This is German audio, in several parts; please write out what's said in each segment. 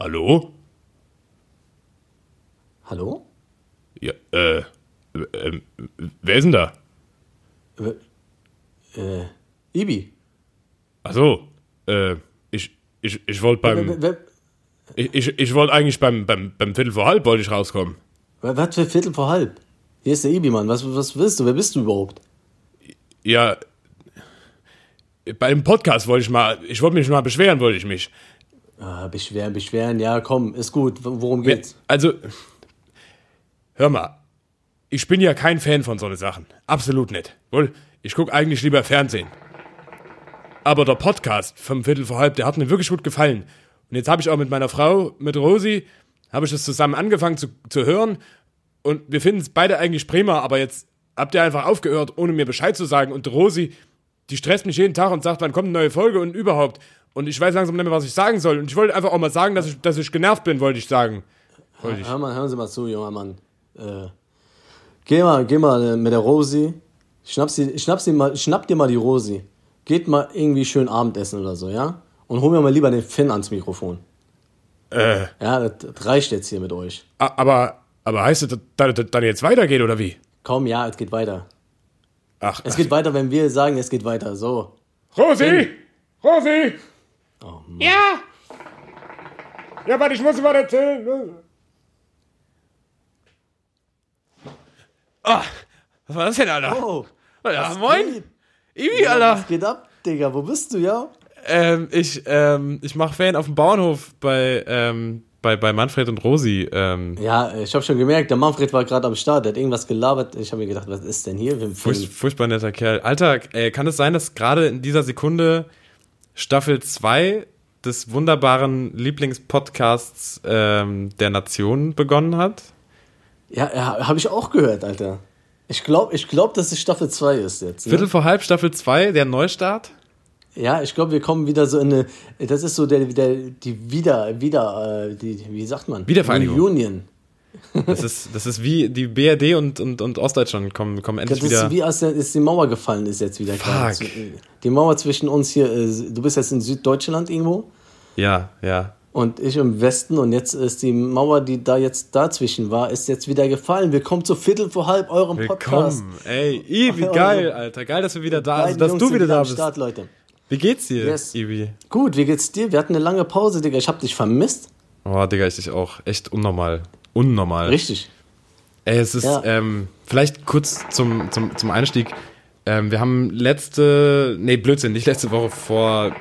Hallo? Hallo? Ja, äh, äh, wer ist denn da? Äh, Ibi. Ach so, äh, ich, ich, ich wollte beim, wer- ich, ich, ich wollte eigentlich beim, beim, beim Viertel vor halb wollte ich rauskommen. Was für Viertel vor halb? Hier ist der Ibi, Mann. Was, was willst du? Wer bist du überhaupt? Ja, bei dem Podcast wollte ich mal, ich wollte mich mal beschweren, wollte ich mich. Ah, beschweren, beschweren. Ja, komm, ist gut. Worum geht's? Also, hör mal, ich bin ja kein Fan von so ne Sachen. Absolut nicht. Wohl, ich gucke eigentlich lieber Fernsehen. Aber der Podcast vom Viertel vor halb, der hat mir wirklich gut gefallen. Und jetzt habe ich auch mit meiner Frau, mit Rosi, habe ich das zusammen angefangen zu, zu hören. Und wir finden es beide eigentlich prima, aber jetzt habt ihr einfach aufgehört, ohne mir Bescheid zu sagen. Und Rosi, die stresst mich jeden Tag und sagt, wann kommt eine neue Folge und überhaupt. Und ich weiß langsam nicht mehr, was ich sagen soll. Und ich wollte einfach auch mal sagen, dass ich, dass ich genervt bin, wollte ich sagen. Wollte ich. Hör mal, hören Sie mal zu, junger Mann. Äh, geh mal, geh mal äh, mit der Rosi. Schnapp, sie, schnapp, sie mal, schnapp dir mal die Rosi. Geht mal irgendwie schön Abendessen oder so, ja? Und hol mir mal lieber den Finn ans Mikrofon. Äh, Ja, das, reicht jetzt hier mit euch. aber, aber heißt das, dass das dann jetzt weitergeht, oder wie? Komm, ja, es geht weiter. Ach, Es geht weiter, wenn wir sagen, es geht weiter. So. Rosi! Rosi! Oh, Mann. Ja! Ja, warte, ich muss was erzählen. Ah, was war das denn, Alter? Oh, ja, moin! geht? Ibi, Ja, Alter! was geht ab, Digga? Wo bist du, ja? Ähm, ich ähm, ich mache Fan auf dem Bauernhof bei, ähm, bei, bei Manfred und Rosi. Ähm, Ja, ich habe schon gemerkt, der Manfred war gerade am Start, der hat irgendwas gelabert. Ich habe mir gedacht, was ist denn hier? furch, furchtbar netter Kerl. Alter, äh, kann es sein, dass gerade in dieser Sekunde Staffel 2 des wunderbaren Lieblingspodcasts ähm, der Nation begonnen hat? Ja, ja habe ich auch gehört, Alter. Ich glaube, ich glaub, dass es Staffel 2 ist jetzt. Ne? Viertel vor halb, Staffel 2, der Neustart? Ja, ich glaube, wir kommen wieder so in eine. Das ist so der, der die wieder, wieder, äh, die, wie sagt man? Wiedervereinigung. Reunion. Das ist, das ist wie die BRD und, und, und Ostdeutschland kommen, kommen Das endlich ist wieder. wie als der- ist die Mauer gefallen ist jetzt wieder. Fuck. Die Mauer zwischen uns hier, äh, du bist jetzt in Süddeutschland irgendwo Ja, ja. und ich im Westen und jetzt ist die Mauer, die da jetzt dazwischen war, ist jetzt wieder gefallen. Willkommen zu Viertel vor halb eurem Podcast. Willkommen. Ey, Ivi, geil, Alter. Geil, dass wir wieder da sind, dass Jungs du wieder da bist. Start, Leute. Wie geht's dir, Yes. Ivi? Gut, wie geht's dir? Wir hatten eine lange Pause, Digga. Ich hab dich vermisst. Oh, Digga, ich dich auch. Echt unnormal. Unnormal. Richtig. Ey, es ist, Ja. ähm, vielleicht kurz zum, zum, zum Einstieg. Ähm, wir haben letzte, nee, Blödsinn, nicht letzte Woche, vor,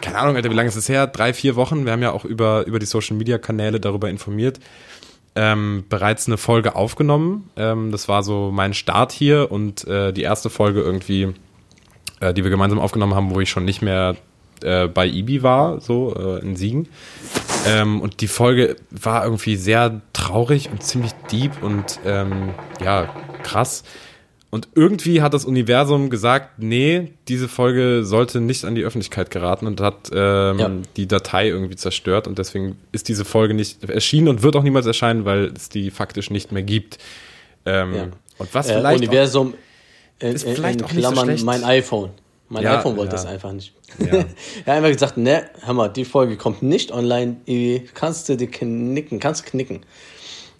keine Ahnung, Alter, wie lange ist es her? Drei, vier Wochen. Wir haben ja auch über, über die Social Media Kanäle darüber informiert. Ähm, bereits eine Folge aufgenommen. Ähm, das war so mein Start hier und äh, die erste Folge irgendwie, äh, die wir gemeinsam aufgenommen haben, wo ich schon nicht mehr äh, bei Ibi war, so äh, in Siegen. Ähm, und die Folge war irgendwie sehr traurig und ziemlich deep und ähm, ja, krass. Und irgendwie hat das Universum gesagt, nee, diese Folge sollte nicht an die Öffentlichkeit geraten und hat ähm, Ja. die Datei irgendwie zerstört und deswegen ist diese Folge nicht erschienen und wird auch niemals erscheinen, weil es die faktisch nicht mehr gibt. Ähm, Ja. Und was Äh, vielleicht auch, Universum in, Ist in, vielleicht in auch nicht so Klammern schlecht. mein iPhone. Mein Ja, iPhone wollte ja. das einfach nicht. Ja. er hat einfach gesagt, ne, hör mal, die Folge kommt nicht online. Kannst du dir knicken, kannst knicken.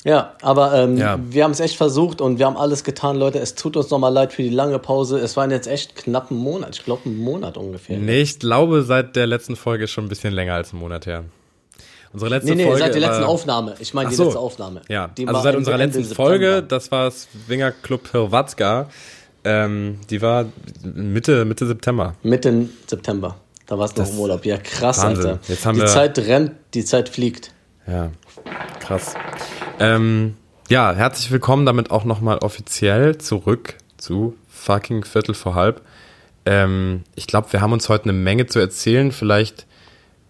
Ja, aber ähm, Ja. wir haben es echt versucht und wir haben alles getan, Leute. Es tut uns nochmal leid für die lange Pause. Es waren jetzt echt knapp ein Monat. Ich glaube, einen Monat ungefähr. Nee, ich glaube, seit der letzten Folge ist schon ein bisschen länger als ein Monat her. Unsere letzte Nee, nee, Folge. seit der letzten war- Aufnahme. Ich meine die so. letzte Aufnahme. Ja, Die also seit Ende- unserer letzten Folge, das war Swingerclub Hrvatska, ähm, die war Mitte, Mitte September. Mitte September. Da war es noch im Urlaub. Ja, krass, Wahnsinn. Alter. Jetzt haben die wir- Zeit rennt, die Zeit fliegt. Ja, krass. Ähm, ja, herzlich willkommen damit auch nochmal offiziell zurück zu fucking Viertel vor halb. Ähm, ich glaube, wir haben uns heute eine Menge zu erzählen. Vielleicht,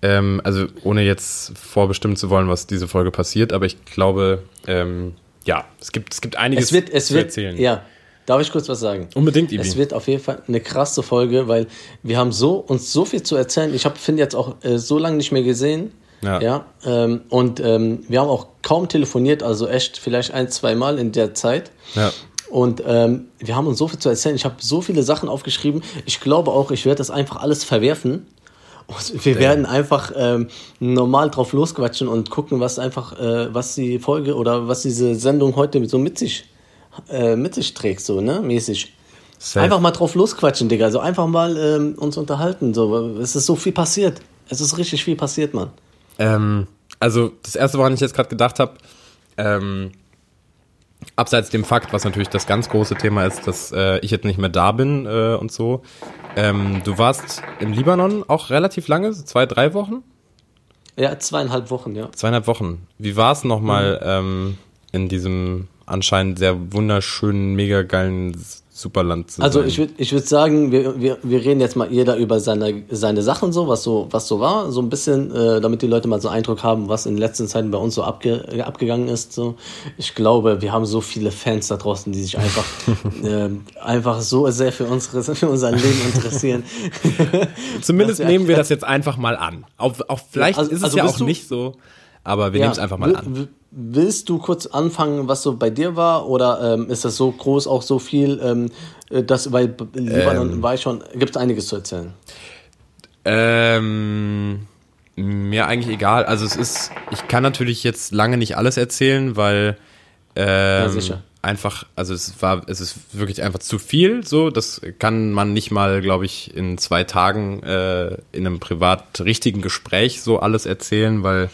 ähm, also ohne jetzt vorbestimmen zu wollen, was diese Folge passiert, aber ich glaube, ähm, ja, es gibt, es gibt einiges Es wird, es zu wird, erzählen. ja. Darf ich kurz was sagen? Unbedingt, Ibi. Es wird auf jeden Fall eine krasse Folge, weil wir haben so uns so viel zu erzählen. Ich habe finde jetzt auch äh, so lange nicht mehr gesehen. Ja. ähm, und ähm, wir haben auch kaum telefoniert, also echt vielleicht ein, zwei Mal in der Zeit. Ja. Und ähm, wir haben uns so viel zu erzählen. Ich habe so viele Sachen aufgeschrieben. Ich glaube auch, ich werde das einfach alles verwerfen Und wir werden einfach ähm, normal drauf losquatschen und gucken, was einfach, äh, was die Folge oder was diese Sendung heute so mit sich, äh, mit sich trägt, so, ne, mäßig. Safe. Einfach mal drauf losquatschen, Digga. Also einfach mal ähm, uns unterhalten. So. Es ist so viel passiert. Es ist richtig viel passiert, Mann. Ähm, also das erste, woran ich jetzt gerade gedacht habe, ähm, abseits dem Fakt, was natürlich das ganz große Thema ist, dass äh, ich jetzt nicht mehr da bin äh, und so. Ähm, du warst im Libanon auch relativ lange, so zwei, drei Wochen? Ja, zweieinhalb Wochen, ja. Zweieinhalb Wochen. Wie war es nochmal ähm, in diesem anscheinend sehr wunderschönen, mega geilen Superland zu Also sein? ich würde ich würd sagen, wir, wir, wir reden jetzt mal jeder über seine, seine Sachen so, was so, was so war, so ein bisschen, äh, damit die Leute mal so einen Eindruck haben, was in den letzten Zeiten bei uns so abge, äh, abgegangen ist. So. Ich glaube, wir haben so viele Fans da draußen, die sich einfach, äh, einfach so sehr für, unsere, für unser Leben interessieren. Zumindest wir- nehmen wir das jetzt einfach mal an. Auch, auch vielleicht also- ist es also ja auch du- nicht so, aber wir Ja, nehmen es einfach mal an. will- Willst du kurz anfangen, was so bei dir war? Oder ähm, ist das so groß, auch so viel, ähm, äh, dass, weil B- Libanon Ähm. war ich schon, gibt es einiges zu erzählen. Ähm, mir eigentlich egal. Also es ist, ich kann natürlich jetzt lange nicht alles erzählen, weil ähm, sicher. Einfach, also es war, es ist wirklich einfach zu viel. So, das kann man nicht mal, glaube ich, in zwei Tagen äh, in einem privat richtigen Gespräch so alles erzählen, weil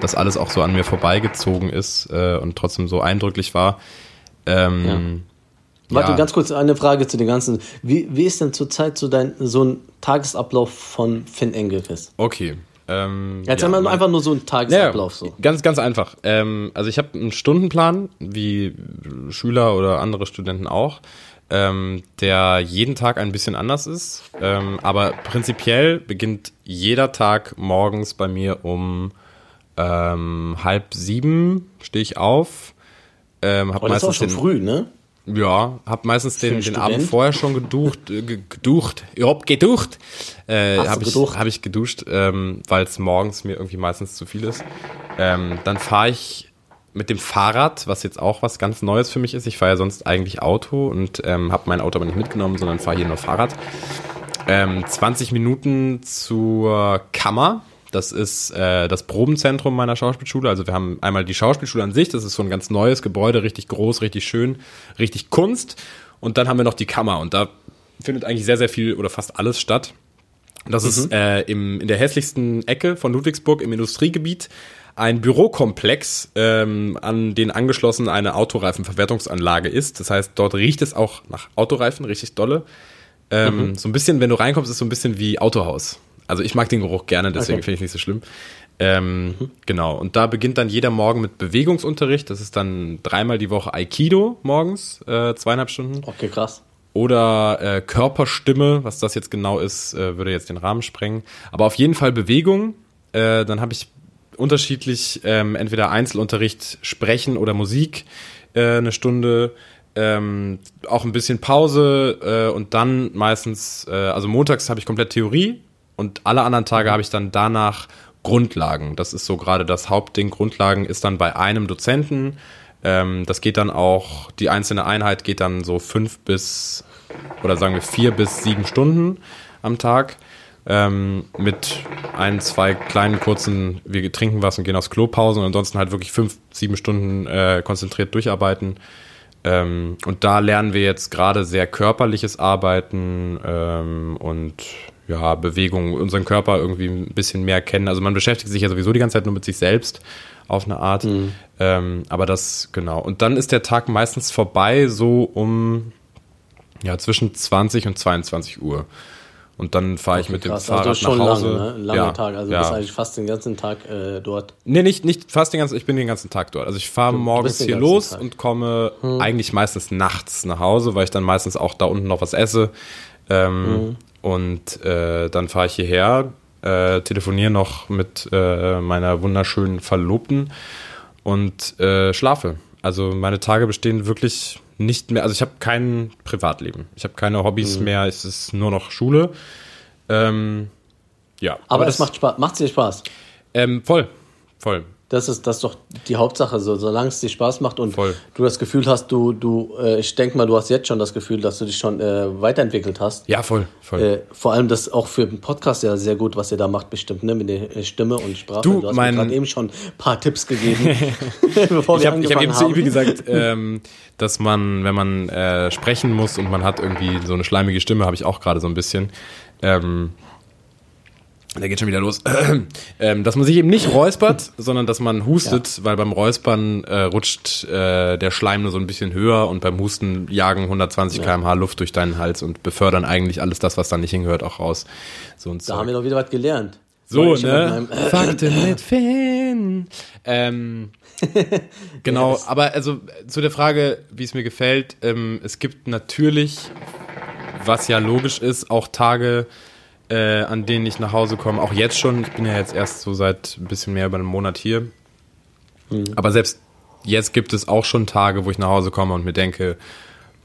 das alles auch so an mir vorbeigezogen ist äh, und trotzdem so eindrücklich war. Ähm, Warte, ja. ganz kurz eine Frage zu den ganzen. Wie, wie ist denn zurzeit so dein so ein Tagesablauf von Finn Engelfest? Okay. Ähm, Jetzt ja, haben wir einfach nur so einen Tagesablauf so. Ganz, ganz einfach. Ähm, also ich habe einen Stundenplan, wie Schüler oder andere Studenten auch, ähm, der jeden Tag ein bisschen anders ist. Ähm, aber prinzipiell beginnt jeder Tag morgens bei mir um ähm, halb sieben stehe ich auf. Ähm, hab Aber das ist auch schon den, früh, ne? Ja, hab meistens den, den? Abend vorher schon geducht, äh, ge- geducht, ich hab geducht, äh, habe ich, geducht? hab ich geduscht, ähm, weil es morgens mir irgendwie meistens zu viel ist. Ähm, dann fahre ich mit dem Fahrrad, was jetzt auch was ganz Neues für mich ist. Ich fahre ja sonst eigentlich Auto und ähm, habe mein Auto aber nicht mitgenommen, sondern fahre hier nur Fahrrad. Ähm, 20 Minuten zur Kammer. Das ist äh, das Probenzentrum meiner Schauspielschule. Also wir haben einmal die Schauspielschule an sich. Das ist so ein ganz neues Gebäude, richtig groß, richtig schön, richtig Kunst. Und dann haben wir noch die Kammer. Und da findet eigentlich sehr, sehr viel oder fast alles statt. Das ist äh, im, in der hässlichsten Ecke von Ludwigsburg im Industriegebiet ein Bürokomplex, ähm, an den angeschlossen eine Autoreifenverwertungsanlage ist. Das heißt, dort riecht es auch nach Autoreifen, richtig dolle. Ähm, So ein bisschen, wenn du reinkommst, ist so ein bisschen wie Autohaus. Also ich mag den Geruch gerne, deswegen Okay. finde ich nicht so schlimm. Ähm, Genau, und da beginnt dann jeder Morgen mit Bewegungsunterricht. Das ist dann dreimal die Woche Aikido morgens, äh, zweieinhalb Stunden. Okay, krass. Oder äh, Körperstimme, was das jetzt genau ist, äh, würde jetzt den Rahmen sprengen. Aber auf jeden Fall Bewegung. Äh, dann habe ich unterschiedlich ähm, entweder Einzelunterricht, Sprechen oder Musik äh, eine Stunde. Ähm, auch ein bisschen Pause äh, und dann meistens, äh, also montags habe ich komplett Theorie und alle anderen Tage habe ich dann danach Grundlagen. Das ist so gerade das Hauptding. Grundlagen ist dann bei einem Dozenten. Ähm, das geht dann auch, die einzelne Einheit geht dann so fünf bis, oder sagen wir vier bis sieben Stunden am Tag. Ähm, mit ein, zwei kleinen kurzen, wir trinken was und gehen aufs Klopausen und ansonsten halt wirklich fünf, sieben Stunden äh, konzentriert durcharbeiten. Ähm, und da lernen wir jetzt gerade sehr körperliches Arbeiten ähm, und ja, Bewegung, unseren Körper irgendwie ein bisschen mehr kennen. Also man beschäftigt sich ja sowieso die ganze Zeit nur mit sich selbst auf eine Art. Ähm, aber das, genau. Und dann ist der Tag meistens vorbei, so um ja, zwischen 20 und 22 Uhr. Und dann fahre ich mit dem Krass. Fahrrad also schon nach Hause. lange, ne? Langer ja, Tag. Also ja. bist eigentlich fast den ganzen Tag äh, dort. Nee, nicht, nicht fast den ganzen, ich bin den ganzen Tag dort. Also ich fahre morgens hier los Tag. und komme eigentlich meistens nachts nach Hause, weil ich dann meistens auch da unten noch was esse. Ähm, Und äh, dann fahre ich hierher, äh, telefoniere noch mit äh, meiner wunderschönen Verlobten und äh, schlafe. Also meine Tage bestehen wirklich nicht mehr, also ich habe kein Privatleben. Ich habe keine Hobbys mehr, es ist nur noch Schule. Ähm, ja. Aber, es macht Spaß. Macht dir Spaß. Ähm, voll, voll. Das ist, das ist doch die Hauptsache, so, solange es dir Spaß macht und Voll. du das Gefühl hast, du, du, äh, ich denke mal, du hast jetzt schon das Gefühl, dass du dich schon äh, weiterentwickelt hast. Ja, voll, voll. Äh, vor allem das auch für einen Podcast ja sehr gut, was ihr da macht, bestimmt, ne? Mit der äh, Stimme und Sprache. Du, hast mein- mir gerade eben schon ein paar Tipps gegeben, bevor ich habe ich hab eben zu. Ibi gesagt, ähm, dass man, wenn man äh, sprechen muss und man hat irgendwie so eine schleimige Stimme, habe ich auch gerade so ein bisschen. Ähm, der geht schon wieder los. ähm, dass man sich eben nicht räuspert, sondern dass man hustet, weil beim Räuspern äh, rutscht äh, der Schleim nur so ein bisschen höher und beim Husten jagen 120 km/h Luft durch deinen Hals und befördern eigentlich alles das, was da nicht hingehört, auch raus. So Da Zeug. haben wir noch wieder was gelernt. So, mit ne? äh, Fakten mit Finn. Ähm, genau, aber also zu der Frage, wie es mir gefällt, ähm, es gibt natürlich, was ja logisch ist, auch Tage, äh, an denen ich nach Hause komme, auch jetzt schon, ich bin ja jetzt erst so seit ein bisschen mehr über einem Monat hier, aber selbst jetzt gibt es auch schon Tage, wo ich nach Hause komme und mir denke,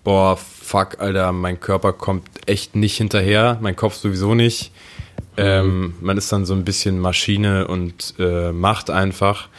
boah, fuck, Alter, mein Körper kommt echt nicht hinterher, mein Kopf sowieso nicht. Ähm, man ist dann so ein bisschen Maschine und äh, macht einfach.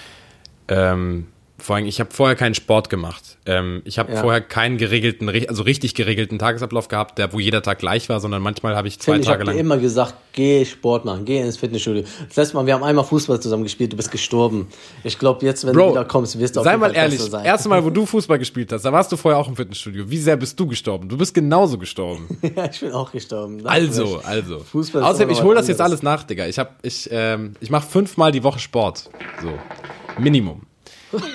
Ähm, vor allem, ich habe vorher keinen Sport gemacht. Ähm, ich habe Ja. vorher keinen geregelten, also richtig geregelten Tagesablauf gehabt, der wo jeder Tag gleich war, sondern manchmal habe ich zwei Finn, ich Tage habe dir lang. immer gesagt, geh Sport machen, geh ins Fitnessstudio. Das letzte Mal, wir haben einmal Fußball zusammen gespielt, du bist gestorben. Ich glaube, jetzt, wenn du Bro, wieder kommst, wirst du auf sei mal ehrlich, sein. erste Mal, wo du Fußball gespielt hast, da warst du vorher auch im Fitnessstudio. Wie sehr bist du gestorben? Du bist genauso gestorben. ja, ich bin auch gestorben. Da Also, du also. Fußball Außerdem, ich hole das jetzt alles nach, Digga. Ich hab, ich, ähm, ich mache fünfmal die Woche Sport. So. Minimum.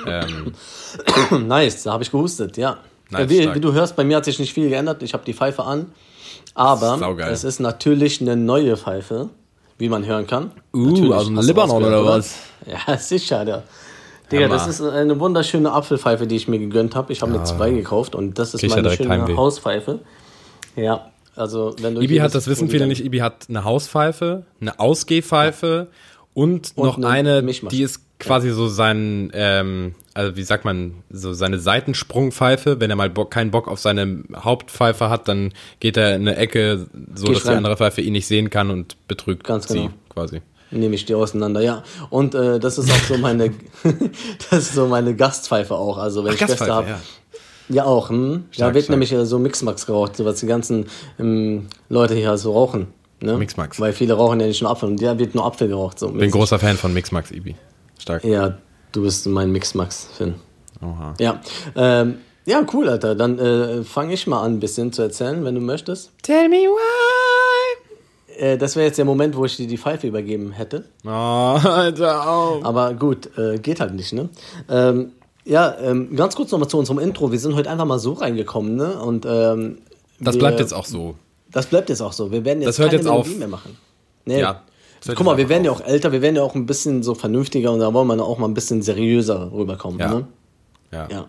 Ähm, Nice, da habe ich gehustet, ja. Nice, wie, wie du hörst, bei mir hat sich nicht viel geändert. Ich habe die Pfeife an. Aber es ist natürlich eine neue Pfeife, wie man hören kann. Uh, Natürlich, aus dem Libanon oder was? Ja, sicher, der. Digga, das ist eine wunderschöne Apfelpfeife, die ich mir gegönnt habe. Ich habe mir zwei gekauft und das ist Krieg ja meine schöne Heimweh. Hauspfeife. Ja, also wenn du Ibi hat, das wissen viele nicht, Ibi hat eine Hauspfeife, eine Ausgehpfeife und, noch eine eine, die ist quasi so sein, ähm, also wie sagt man, so seine Seitensprungpfeife. Wenn er mal Bock, keinen Bock auf seine Hauptpfeife hat, dann geht er in eine Ecke, so Geht dass die rein. andere Pfeife ihn nicht sehen kann und betrügt Ganz sie genau. quasi. nehme ich die auseinander, ja. Und äh, das ist auch so meine, das ist so meine Gastpfeife auch. Also wenn ich Gäste habe, ja. ja auch. Hm? da Stark, wird stark. nämlich äh, so Mixmax geraucht, so was die ganzen ähm, Leute hier so rauchen. Ne? Mixmax. Weil viele rauchen ja nicht nur Apfel und da wird nur Apfel geraucht. So Bin großer Fan von Mixmax Ibi. Stark. Ja, du bist mein Mixmax, Finn. Oha. Ja, ähm, ja, cool, Alter. Dann äh, fange ich mal an, ein bisschen zu erzählen, wenn du möchtest. Tell me why. Äh, das wäre jetzt der Moment, wo ich dir die Pfeife übergeben hätte. Oh, Alter, au. Aber gut, äh, geht halt nicht, ne? Ähm, ja, ähm, ganz kurz nochmal zu unserem Intro. Wir sind heute einfach mal so reingekommen, ne? Und ähm, Das wir- bleibt jetzt auch so. Das bleibt jetzt auch so. Wir werden jetzt Das hört keine jetzt auf. Melodie mehr machen. Nee. Ja, das Guck mal, wir werden ja auch älter, wir werden ja auch ein bisschen so vernünftiger und da wollen wir auch mal ein bisschen seriöser rüberkommen. Ja. Ne? Ja. ja.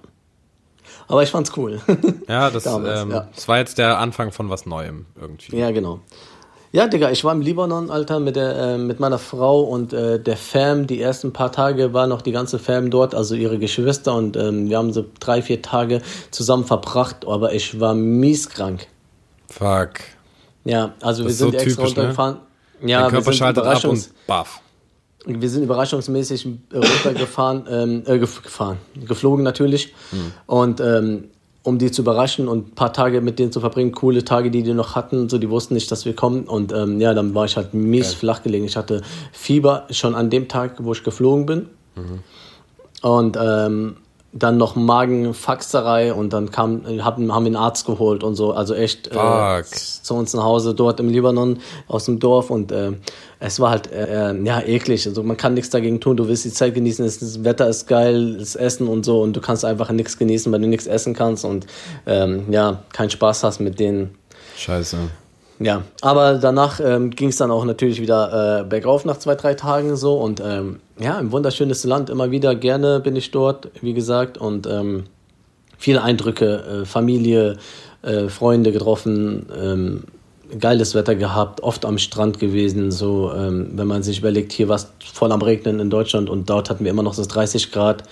Aber ich fand's cool. Ja, das, Damals, ähm, ja. das war jetzt der Anfang von was Neuem irgendwie. Ja, genau. Ja, Digga, ich war im Libanon, Alter, mit, der, äh, mit meiner Frau und äh, der Fam. Die ersten paar Tage war noch die ganze Fam dort, also ihre Geschwister. Und ähm, wir haben so drei, vier Tage zusammen verbracht, aber ich war mies krank. Fuck. Ja, also wir ist sind so extra typisch, ne? Ja, Dein wir Körper sind, schaltet ab und baff. wir sind überraschungsmäßig runtergefahren, ähm, äh, gef gefahren, geflogen natürlich. Hm. Und ähm, um die zu überraschen und ein paar Tage mit denen zu verbringen, coole Tage, die die noch hatten, so die wussten nicht, dass wir kommen. Und ähm, ja, dann war ich halt mies flach gelegen. Ich hatte Fieber schon an dem Tag, wo ich geflogen bin. Mhm. Und ähm, dann noch Magenfaxerei und dann kam, haben, haben wir einen Arzt geholt und so. Also echt äh, zu uns nach Hause dort im Libanon aus dem Dorf und äh, es war halt äh, äh, ja eklig. Also man kann nichts dagegen tun. Du willst die Zeit genießen, das Wetter ist geil, das Essen und so und du kannst einfach nichts genießen, weil du nichts essen kannst und ähm, ja keinen Spaß hast mit denen. Scheiße. Ja, aber danach ähm, ging es dann auch natürlich wieder äh, bergauf nach zwei, drei Tagen so und ähm, ja, ein wunderschönes Land, immer wieder gerne bin ich dort, wie gesagt, und ähm, viele Eindrücke, äh, Familie, äh, Freunde getroffen, ähm, geiles Wetter gehabt, oft am Strand gewesen, so ähm, wenn man sich überlegt, hier war es voll am Regnen in Deutschland und dort hatten wir immer noch so 30 Grad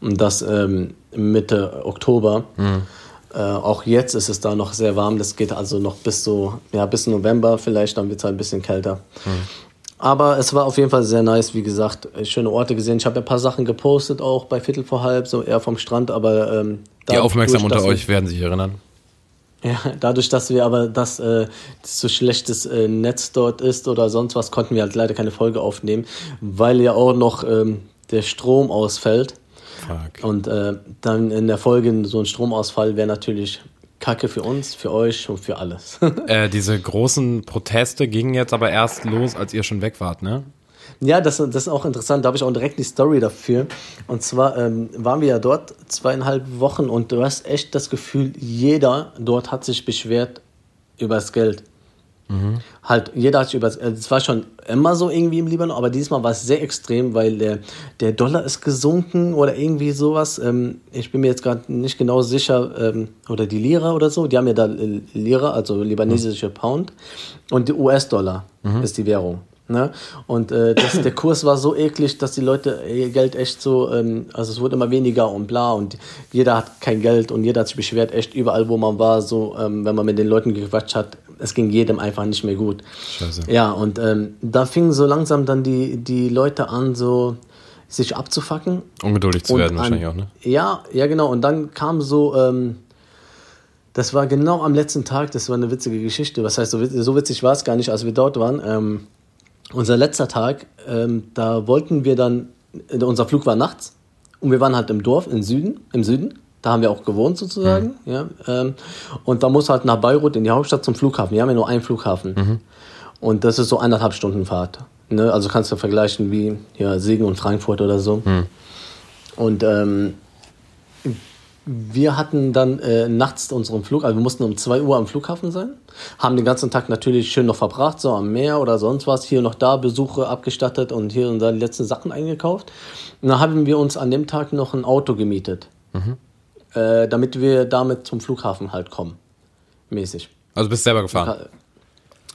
und das ähm, Mitte Oktober. Äh, auch jetzt ist es da noch sehr warm. Das geht also noch bis so, ja, bis November vielleicht, dann wird es halt ein bisschen kälter. Aber es war auf jeden Fall sehr nice, wie gesagt, äh, schöne Orte gesehen. Ich habe ja ein paar Sachen gepostet, auch bei Viertel vor halb, so eher vom Strand, aber ähm, Die aufmerksam unter euch werden sich erinnern. Ja, dadurch, dass wir aber das, äh, so schlechtes äh, Netz dort ist oder sonst was, konnten wir halt leider keine Folge aufnehmen, weil ja auch noch ähm, der Strom ausfällt. Fuck. Und äh, dann in der Folge so ein Stromausfall wäre natürlich Kacke für uns, für euch und für alles. Äh, diese großen Proteste gingen jetzt aber erst los, als ihr schon weg wart, ne? Ja, das, das ist auch interessant. Da habe ich auch direkt die Story dafür. Und zwar ähm, waren wir ja dort zweieinhalb Wochen und du hast echt das Gefühl, jeder dort hat sich beschwert über das Geld. Halt, jeder hat sich über das Es war schon immer so irgendwie im Libanon, aber diesmal war es sehr extrem, weil der, der Dollar ist gesunken oder irgendwie sowas. Ähm, ich bin mir jetzt gerade nicht genau sicher. Ähm, oder die Lira oder so. Die haben ja da äh, Lira, also libanesische Pound. Und die US-Dollar ist die Währung. Ne? Und äh, das, der Kurs war so eklig, dass die Leute ihr Geld echt so, ähm, also es wurde immer weniger und bla und jeder hat kein Geld und jeder hat sich beschwert, echt überall, wo man war, so, ähm, wenn man mit den Leuten gequatscht hat, es ging jedem einfach nicht mehr gut. Scheiße. Ja, und ähm, da fingen so langsam dann die, die Leute an, so sich abzufacken. Ungeduldig zu werden an- wahrscheinlich auch, ne? Ja, ja, genau. Und dann kam so, ähm, das war genau am letzten Tag, das war eine witzige Geschichte. Was heißt, so, witz- so witzig war es gar nicht, als wir dort waren. Ähm, unser letzter Tag, ähm, da wollten wir dann, äh, unser Flug war nachts und wir waren halt im Dorf im Süden, im Süden. Da haben wir auch gewohnt sozusagen. Ja, ähm, und da muss halt nach Beirut in die Hauptstadt zum Flughafen. Wir haben ja nur einen Flughafen. Und das ist so eineinhalb Stunden Fahrt. Ne? Also kannst du vergleichen wie ja, Siegen und Frankfurt oder so. Und ähm, wir hatten dann äh, nachts unseren Flug, also wir mussten um 2 Uhr am Flughafen sein, haben den ganzen Tag natürlich schön noch verbracht, so am Meer oder sonst was, hier noch da Besuche abgestattet und hier und da die letzten Sachen eingekauft. Und dann haben wir uns an dem Tag noch ein Auto gemietet, äh, damit wir damit zum Flughafen halt kommen, mäßig. Also bist selber gefahren.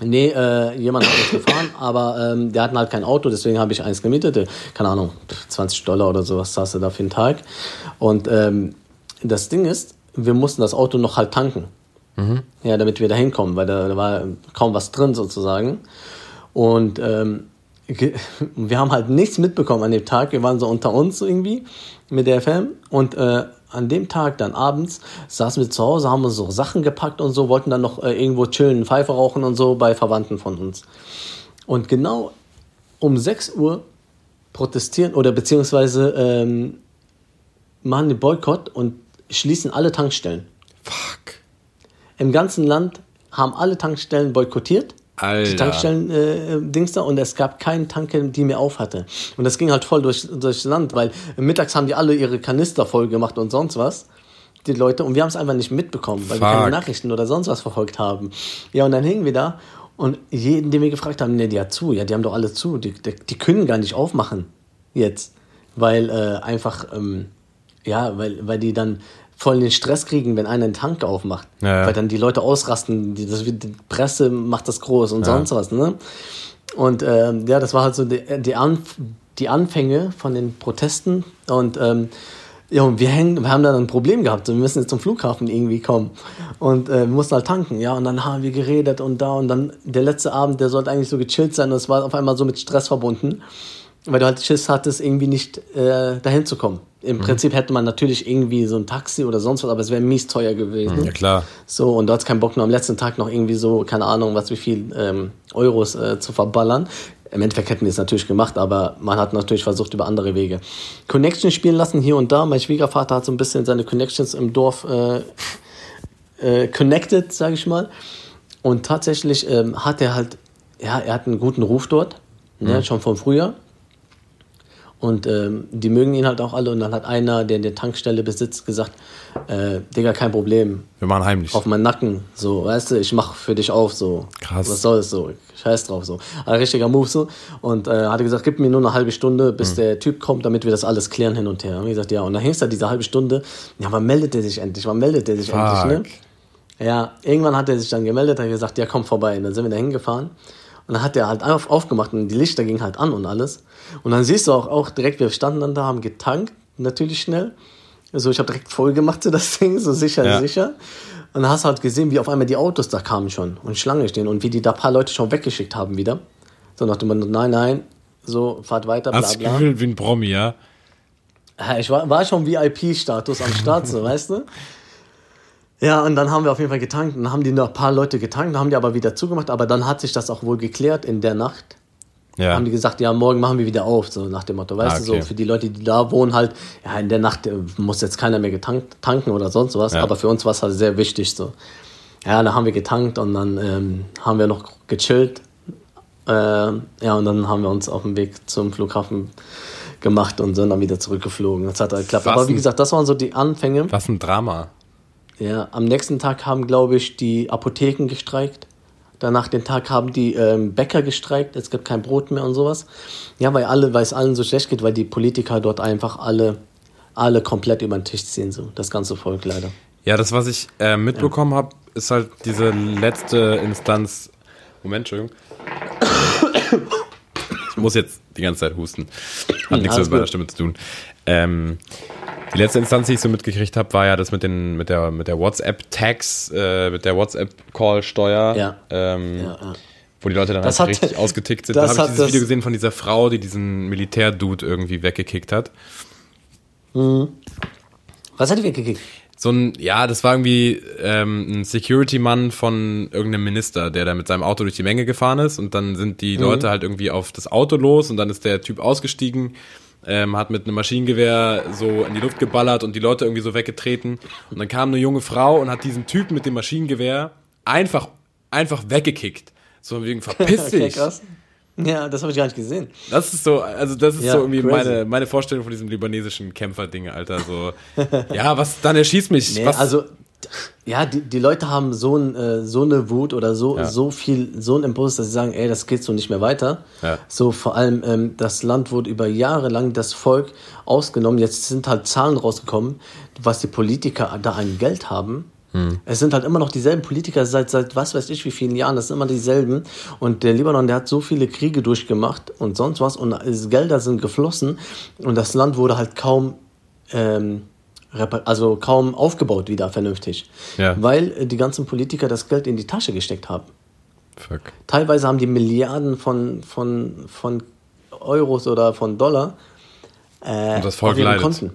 Nee, äh, jemand hat uns gefahren, aber ähm, der hatten halt kein Auto, deswegen habe ich eins gemietet. Keine Ahnung, 20 Dollar oder sowas hast du da für den Tag. Und ähm, das Ding ist, wir mussten das Auto noch halt tanken. Ja, damit wir da hinkommen, weil da, da war kaum was drin sozusagen. Und ähm, wir haben halt nichts mitbekommen an dem Tag. Wir waren so unter uns irgendwie mit der FM und äh, an dem Tag dann abends saßen wir zu Hause, haben uns so Sachen gepackt und so, wollten dann noch äh, irgendwo chillen, Pfeife rauchen und so bei Verwandten von uns. Und genau um 6 Uhr protestieren oder beziehungsweise ähm, machen den Boykott und schließen alle Tankstellen. Fuck. Im ganzen Land haben alle Tankstellen boykottiert. Alter. Die Tankstellen äh, Dings da und es gab keinen Tanke, die mehr auf hatte. Und das ging halt voll durch, durchs Land, weil mittags haben die alle ihre Kanister voll gemacht und sonst was. Die Leute, und wir haben es einfach nicht mitbekommen, weil wir Fuck. keine Nachrichten oder sonst was verfolgt haben. Ja, und dann hingen wir da und jeden, den wir gefragt haben, ne, die hat zu, ja, die haben doch alle zu, die, die, die können gar nicht aufmachen jetzt, weil äh, einfach, ähm, ja, weil, weil die dann voll den Stress kriegen, wenn einer einen Tank aufmacht. Ja, ja. Weil dann die Leute ausrasten, die, das, die Presse macht das groß und sonst was, ne? Und ähm, ja, das war halt so die, die, Anf die Anfänge von den Protesten. Und ähm, ja, und wir, hängen, wir haben dann ein Problem gehabt. Wir müssen jetzt zum Flughafen irgendwie kommen. Und äh, wir mussten halt tanken, ja. Und dann haben wir geredet und da. Und dann der letzte Abend, der sollte eigentlich so gechillt sein. Und es war auf einmal so mit Stress verbunden. Weil du halt Schiss hattest, irgendwie nicht äh, dahin zu kommen. Im Prinzip hätte man natürlich irgendwie so ein Taxi oder sonst was, aber es wäre mies teuer gewesen. Ja, klar. So, und du hast keinen Bock, nur am letzten Tag noch irgendwie so, keine Ahnung, was wie viel ähm, Euros äh, zu verballern. Im Endeffekt hätten wir es natürlich gemacht, aber man hat natürlich versucht, über andere Wege. Connections spielen lassen hier und da. Mein Schwiegervater hat so ein bisschen seine Connections im Dorf äh, äh, connected, sage ich mal. Und tatsächlich ähm, hat er halt, ja, er hat einen guten Ruf dort, ne, schon von früher. Und ähm, die mögen ihn halt auch alle. Und dann hat einer, der eine Tankstelle besitzt, gesagt, äh, Digga, kein Problem, Wir machen heimlich. auf meinen Nacken, so, weißt du, ich mach für dich auf, so. Krass. Was soll es so? Scheiß drauf, so. Ein richtiger Move, so. Und äh, hat er gesagt, gib mir nur eine halbe Stunde, bis Mhm. der Typ kommt, damit wir das alles klären hin und her. Und ich gesagt, ja. Und dann hingst da diese halbe Stunde. Ja, wann meldet er sich endlich? Wann meldet er sich endlich, ne? Ja, irgendwann hat er sich dann gemeldet, hat gesagt, ja, komm vorbei. Und dann sind wir da hingefahren. Und dann hat er halt auf, aufgemacht und die Lichter gingen halt an und alles. Und dann siehst du auch, auch direkt, wir standen dann da, haben getankt, natürlich schnell. Also ich habe direkt voll gemacht, so das Ding, so sicher, Ja. sicher. Und dann hast du halt gesehen, wie auf einmal die Autos da kamen schon und Schlange stehen und wie die da paar Leute schon weggeschickt haben wieder. So nach dem Motto, nein, nein, so, fahrt weiter, bla Hast bla. gefühlt wie ein Promi, ja? Ja, Ich war, war schon VIP-Status am Start, so, weißt du? Ja, und dann haben wir auf jeden Fall getankt. Dann haben die noch ein paar Leute getankt, dann haben die aber wieder zugemacht. Aber dann hat sich das auch wohl geklärt in der Nacht. Ja. Haben die gesagt, ja, morgen machen wir wieder auf, so nach dem Motto. Weißt Ah, du, okay. so für die Leute, die da wohnen, halt, ja, in der Nacht äh, muss jetzt keiner mehr getankt, tanken oder sonst was. Ja. Aber für uns war es halt sehr wichtig, so. Ja, dann haben wir getankt und dann ähm, haben wir noch gechillt. Äh, ja, und dann haben wir uns auf dem Weg zum Flughafen gemacht und sind dann wieder zurückgeflogen. Das hat halt geklappt. Was Aber wie gesagt, das waren so die Anfänge. Was ein Drama. Ja, am nächsten Tag haben, glaube ich, die Apotheken gestreikt. Danach den Tag haben die ähm, Bäcker gestreikt. Es gibt kein Brot mehr und sowas. Ja, weil alle, weil es allen so schlecht geht, weil die Politiker dort einfach alle, alle komplett über den Tisch ziehen, so das ganze Volk leider. Ja, das, was ich äh, mitbekommen habe, ist halt diese letzte Instanz. Moment, Entschuldigung. Ich muss jetzt die ganze Zeit husten. Hat nichts alles mit meiner. Stimme zu tun. Ähm, die letzte Instanz, die ich so mitgekriegt habe, war ja das mit, den, mit der, mit der WhatsApp-Tags, äh, mit der WhatsApp-Call-Steuer. Ja. Ähm, Ja, ja. Wo die Leute dann Das halt hat- richtig ausgetickt sind. Da habe ich dieses Video gesehen von dieser Frau, die diesen Militärdude irgendwie weggekickt hat. Was hat die weggekickt? So ein, ja, das war irgendwie ähm, ein Security-Mann von irgendeinem Minister, der da mit seinem Auto durch die Menge gefahren ist und dann sind die Leute halt irgendwie auf das Auto los und dann ist der Typ ausgestiegen, ähm, hat mit einem Maschinengewehr so in die Luft geballert und die Leute irgendwie so weggetreten und dann kam eine junge Frau und hat diesen Typen mit dem Maschinengewehr einfach, einfach weggekickt. So wegen verpiss Okay, dich. krass. Ja, das habe ich gar nicht gesehen. Das ist so, also das ist Ja, so irgendwie crazy. meine, meine Vorstellung von diesem libanesischen Kämpfer-Ding, Alter. So, ja, was, dann erschießt mich. Nee, was, also ja, die, die Leute haben so, ein, äh, so eine Wut oder so, Ja. so viel, so einen Impuls, dass sie sagen, ey, das geht so nicht mehr weiter. Ja. So vor allem, ähm, das Land wurde über Jahre lang das Volk ausgenommen. Jetzt sind halt Zahlen rausgekommen, was die Politiker da an Geld haben. Hm. Es sind halt immer noch dieselben Politiker seit, seit was weiß ich wie vielen Jahren. Das sind immer dieselben. Und der Libanon, der hat so viele Kriege durchgemacht und sonst was. Und Gelder sind geflossen. Und das Land wurde halt kaum ähm, also kaum aufgebaut wieder vernünftig. Ja. Weil äh, die ganzen Politiker das Geld in die Tasche gesteckt haben. Fuck. Teilweise haben die Milliarden von, von, von Euros oder von Dollar äh, Und das Volk auf ihren leidet. Konten.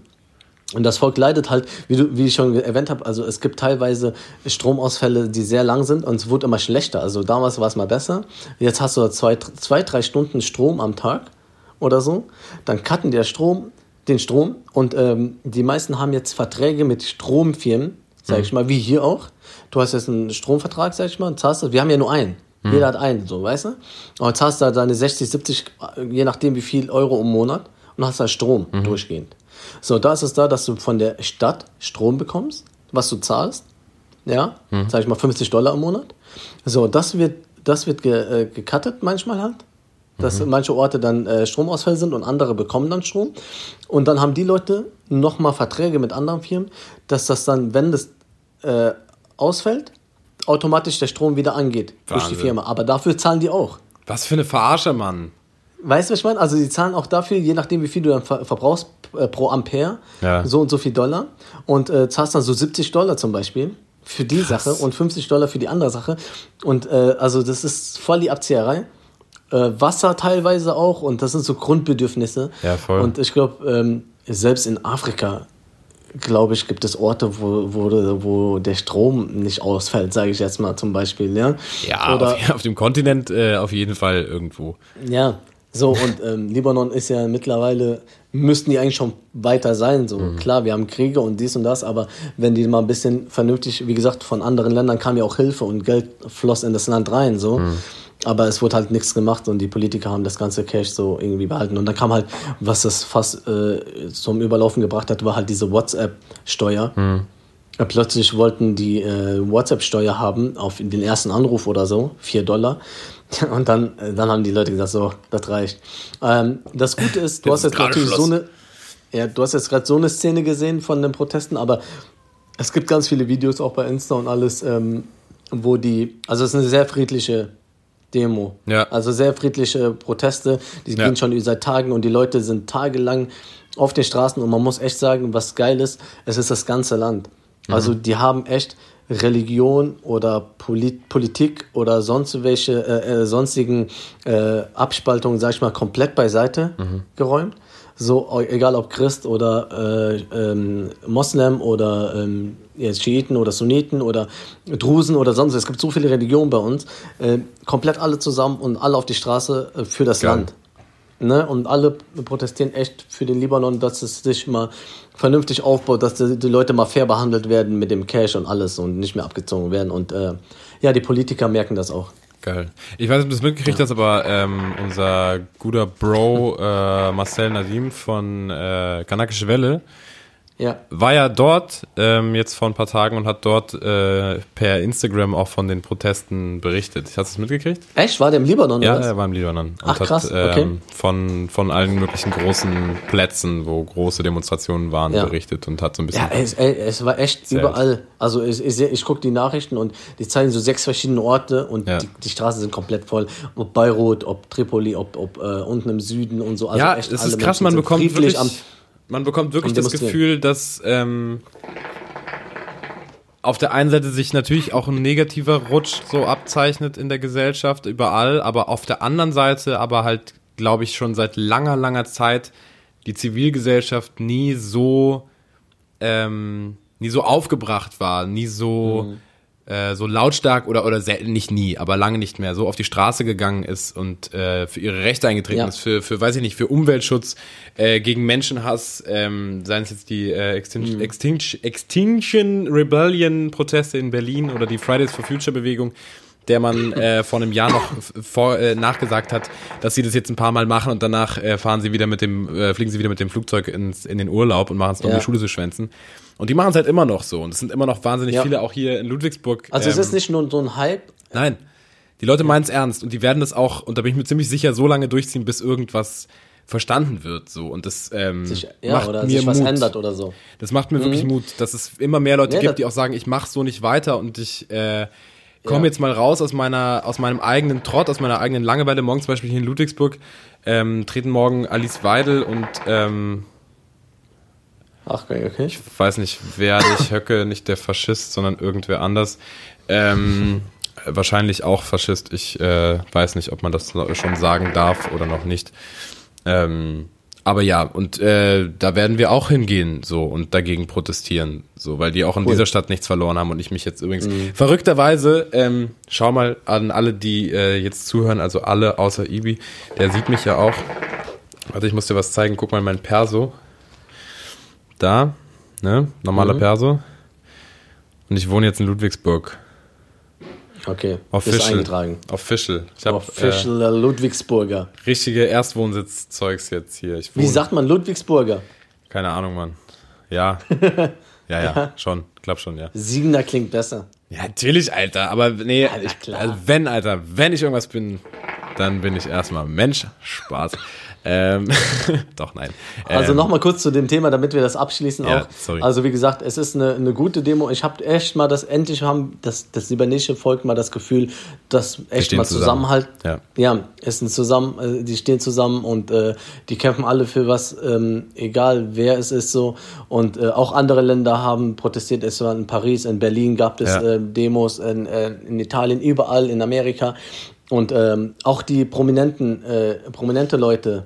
Und das Volk leidet halt, wie, du, wie ich schon erwähnt habe, also es gibt teilweise Stromausfälle, die sehr lang sind und es wurde immer schlechter. Also damals war es mal besser. Jetzt hast du zwei, zwei, drei Stunden Strom am Tag oder so. Dann cutten der Strom, den Strom und ähm, die meisten haben jetzt Verträge mit Stromfirmen, sag Mhm. ich mal, wie hier auch. Du hast jetzt einen Stromvertrag, sag ich mal, und zahlst, das- wir haben ja nur einen. Mhm. Jeder hat einen, so, weißt du? Und du da deine 60, 70, je nachdem wie viel Euro im Monat und hast da Strom Mhm. durchgehend. So, da ist es da, dass du von der Stadt Strom bekommst, was du zahlst. Ja, Mhm. sag ich mal 50 Dollar im Monat. So, das wird, das wird ge, äh, gecuttet manchmal halt. Dass Mhm. manche Orte dann äh, Stromausfall sind und andere bekommen dann Strom. Und dann haben die Leute nochmal Verträge mit anderen Firmen, dass das dann, wenn das äh, ausfällt, automatisch der Strom wieder angeht durch die Wahnsinn. Firma. Aber dafür zahlen die auch. Was für eine Verarsche, Mann. Weißt du, was ich meine? Also die zahlen auch dafür, je nachdem, wie viel du dann ver verbrauchst äh, pro Ampere, Ja. so und so viel Dollar. Und äh, zahlst dann so 70 Dollar zum Beispiel für die Sache und 50 Dollar für die andere Sache. Und äh, also das ist voll die Abzieherei. Äh, Wasser teilweise auch und das sind so Grundbedürfnisse. Ja, voll. Und ich glaube, ähm, selbst in Afrika, glaube ich, gibt es Orte, wo, wo, wo der Strom nicht ausfällt, sage ich jetzt mal zum Beispiel. Ja, Ja, Oder, auf, auf dem Kontinent äh, auf jeden Fall irgendwo. ja, so und ähm, Libanon ist ja mittlerweile, müssten die eigentlich schon weiter sein. So klar, wir haben Kriege und dies und das, aber wenn die mal ein bisschen vernünftig, wie gesagt, von anderen Ländern kam ja auch Hilfe und Geld floss in das Land rein. So. Aber es wurde halt nichts gemacht und die Politiker haben das ganze Cash so irgendwie behalten. Und dann kam halt, was das fast äh, zum Überlaufen gebracht hat, war halt diese WhatsApp-Steuer. Äh, Plötzlich wollten die äh, WhatsApp-Steuer haben auf den ersten Anruf oder so, 4 Dollar. Und dann, äh, dann haben die Leute gesagt, so, das reicht. Ähm, das Gute ist, du hast jetzt gerade natürlich Schluss. so eine, ja, du hast jetzt gerade so eine Szene gesehen von den Protesten, aber es gibt ganz viele Videos auch bei Insta und alles, ähm, wo die, also es ist eine sehr friedliche Demo. Ja. Also sehr friedliche Proteste, die Ja. gehen schon seit Tagen und die Leute sind tagelang auf den Straßen und man muss echt sagen, was geil ist, es ist das ganze Land. Mhm. Also die haben echt Religion oder Polit Politik oder sonst welche äh, äh, sonstigen äh, Abspaltungen, sag ich mal, komplett beiseite geräumt. So, egal ob Christ oder äh, ähm, Moslem oder ähm, Schiiten oder Sunniten oder Drusen oder sonst. was. Es gibt so viele Religionen bei uns. Äh, komplett alle zusammen und alle auf die Straße äh, für das Geil. Land. Ne? Und alle protestieren echt für den Libanon, dass es sich mal vernünftig aufbaut, dass die, die Leute mal fair behandelt werden mit dem Cash und alles und nicht mehr abgezogen werden. Und äh, ja, die Politiker merken das auch. Geil. Ich weiß nicht, ob du das mitgekriegt hast, aber ähm, unser guter Bro äh, Marcel Nadim von äh, Kanakische Welle Ja. war ja dort ähm, jetzt vor ein paar Tagen und hat dort äh, per Instagram auch von den Protesten berichtet. Hast du das mitgekriegt? Echt? War der im Libanon? Ja, oder was? er war im Libanon. Und Ach, krass, hat ähm, okay. von, von allen möglichen großen Plätzen, wo große Demonstrationen waren, Ja. berichtet und hat so ein bisschen. Ja, es, ey, es war echt Zählt. überall. Also ich, ich, gucke die Nachrichten und die zeigen so sechs verschiedene Orte und Ja. die, die Straßen sind komplett voll. Ob Beirut, ob Tripoli, ob, ob äh, unten im Süden und so. Also ja, echt es ist krass, man bekommt wirklich, man bekommt wirklich das. Gefühl, dass ähm, auf der einen Seite sich natürlich auch ein negativer Rutsch so abzeichnet in der Gesellschaft überall, aber auf der anderen Seite aber halt, glaube ich, schon seit langer, langer Zeit die Zivilgesellschaft nie so ähm, nie so aufgebracht war, nie so äh, so lautstark oder oder selten nicht nie, aber lange nicht mehr so auf die Straße gegangen ist und äh, für ihre Rechte eingetreten Ja. ist, für für weiß ich nicht, für Umweltschutz, äh, gegen Menschenhass, ähm, seien es jetzt die äh, Extin Extinction, Extinction Rebellion Proteste in Berlin oder die Fridays for Future Bewegung der man äh, vor einem Jahr noch vor, äh, nachgesagt hat, dass sie das jetzt ein paar Mal machen und danach äh, fahren sie wieder mit dem, äh, fliegen sie wieder mit dem Flugzeug ins, in den Urlaub und machen es noch, um Ja. die Schule zu schwänzen. Und die machen es halt immer noch so. Und es sind immer noch wahnsinnig Ja. viele, auch hier in Ludwigsburg. Also es ähm, ist nicht nur so ein Hype. Nein. Die Leute meinen es ernst und die werden das auch, und da bin ich mir ziemlich sicher, so lange durchziehen, bis irgendwas verstanden wird. So. Und das ähm, Sich, ja, macht oder mir sich was Mut. ändert oder so. Das macht mir wirklich Mut, dass es immer mehr Leute Ja, gibt, die auch sagen, ich mache so nicht weiter und ich äh, komme Ja. jetzt mal raus aus meiner, aus meinem eigenen Trott, aus meiner eigenen Langeweile. Morgen zum Beispiel hier in Ludwigsburg ähm, treten morgen Alice Weidel und ähm, Ach, okay, okay. ich weiß nicht, wer nicht Höcke, nicht der Faschist, sondern irgendwer anders. Ähm, wahrscheinlich auch Faschist. Ich äh, weiß nicht, ob man das schon sagen darf oder noch nicht. Ähm, aber ja, und äh, da werden wir auch hingehen so und dagegen protestieren, so, weil die auch in dieser Stadt nichts verloren haben und ich mich jetzt übrigens verrückterweise, ähm, schau mal an alle, die äh, jetzt zuhören, also alle außer Ibi, der sieht mich ja auch. Warte, ich muss dir was zeigen. Guck mal mein Perso. Da, ne, normaler Perso. Und ich wohne jetzt in Ludwigsburg. Okay, ist Official. eingetragen. Official. Ich habe Official äh, Ludwigsburger. äh, richtige Erstwohnsitzzeugs jetzt hier. Ich Wie sagt man Ludwigsburger? keine Ahnung, Mann. Ja. Ja, ja, schon. Glaub schon, ja. Siegener klingt besser. Ja, natürlich, Alter. Aber nee, na ich, klar. also wenn, Alter, wenn ich irgendwas bin, dann bin ich erstmal Mensch. Spaß. ähm, doch, nein. Also ähm, nochmal kurz zu dem Thema, damit wir das abschließen Ja, auch. sorry. Also wie gesagt, es ist eine, eine gute Demo. Ich habe echt mal das, endlich haben das, das libanesische Volk mal das Gefühl, dass echt mal zusammen. Zusammenhalt. Ja. ja, es sind zusammen, äh, die stehen zusammen und äh, die kämpfen alle für was, ähm, egal wer es ist so. Und äh, auch andere Länder haben protestiert. Es war in Paris, in Berlin gab es Ja. äh, Demos, in, äh, in Italien, überall, in Amerika. Und ähm, auch die prominenten, äh, prominente Leute,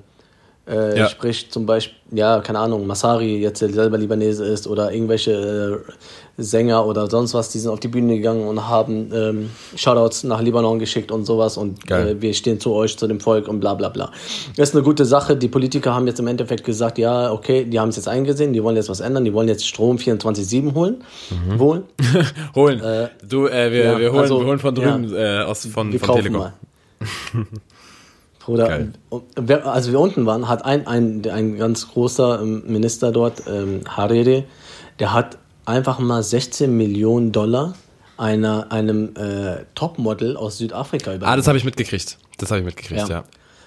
äh, Ja. Sprich zum Beispiel, ja, keine Ahnung, Masari, jetzt der selber Libanese ist, oder irgendwelche äh, Sänger oder sonst was, die sind auf die Bühne gegangen und haben ähm, Shoutouts nach Libanon geschickt und sowas und äh, wir stehen zu euch, zu dem Volk und bla bla bla. Das ist eine gute Sache. Die Politiker haben jetzt im Endeffekt gesagt, ja, okay, die haben es jetzt eingesehen, die wollen jetzt was ändern, die wollen jetzt Strom 24-7 holen. Wohl. holen. du, äh, wir, ja, wir, holen, also, wir holen von ja. drüben äh, aus, von, Wir von Telekom. mal. Geil. und wer- als wir unten waren, hat ein, ein, ein ganz großer ähm, Minister dort, ähm, Hariri, der hat einfach mal 16 Millionen Dollar einer, einem äh, Topmodel aus Südafrika Ah, übergeben. das habe ich mitgekriegt. Das habe ich mitgekriegt, ja.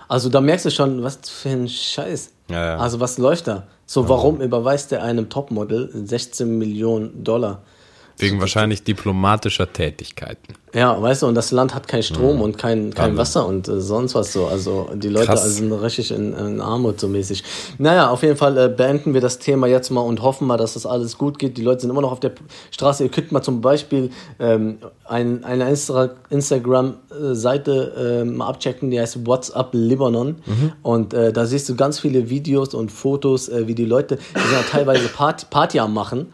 Also da merkst du schon, was für ein Scheiß. Ja, ja. Also was läuft da? So, warum überweist der einem Topmodel 16 Millionen Dollar? Wegen wahrscheinlich diplomatischer Tätigkeiten. Ja, weißt du, und das Land hat keinen Strom und kein, kein Wasser und äh, sonst was so. Also die Leute Krass. sind richtig in, in Armut so mäßig. Naja, auf jeden Fall äh, beenden wir das Thema jetzt mal und hoffen mal, dass das alles gut geht. Die Leute sind immer noch auf der Straße. Ihr könnt mal zum Beispiel ähm, ein, eine Instra Instagram-Seite äh, mal abchecken, die heißt WhatsApp Libanon. Und äh, da siehst du ganz viele Videos und Fotos, äh, wie die Leute, die sind teilweise Party, Party am machen.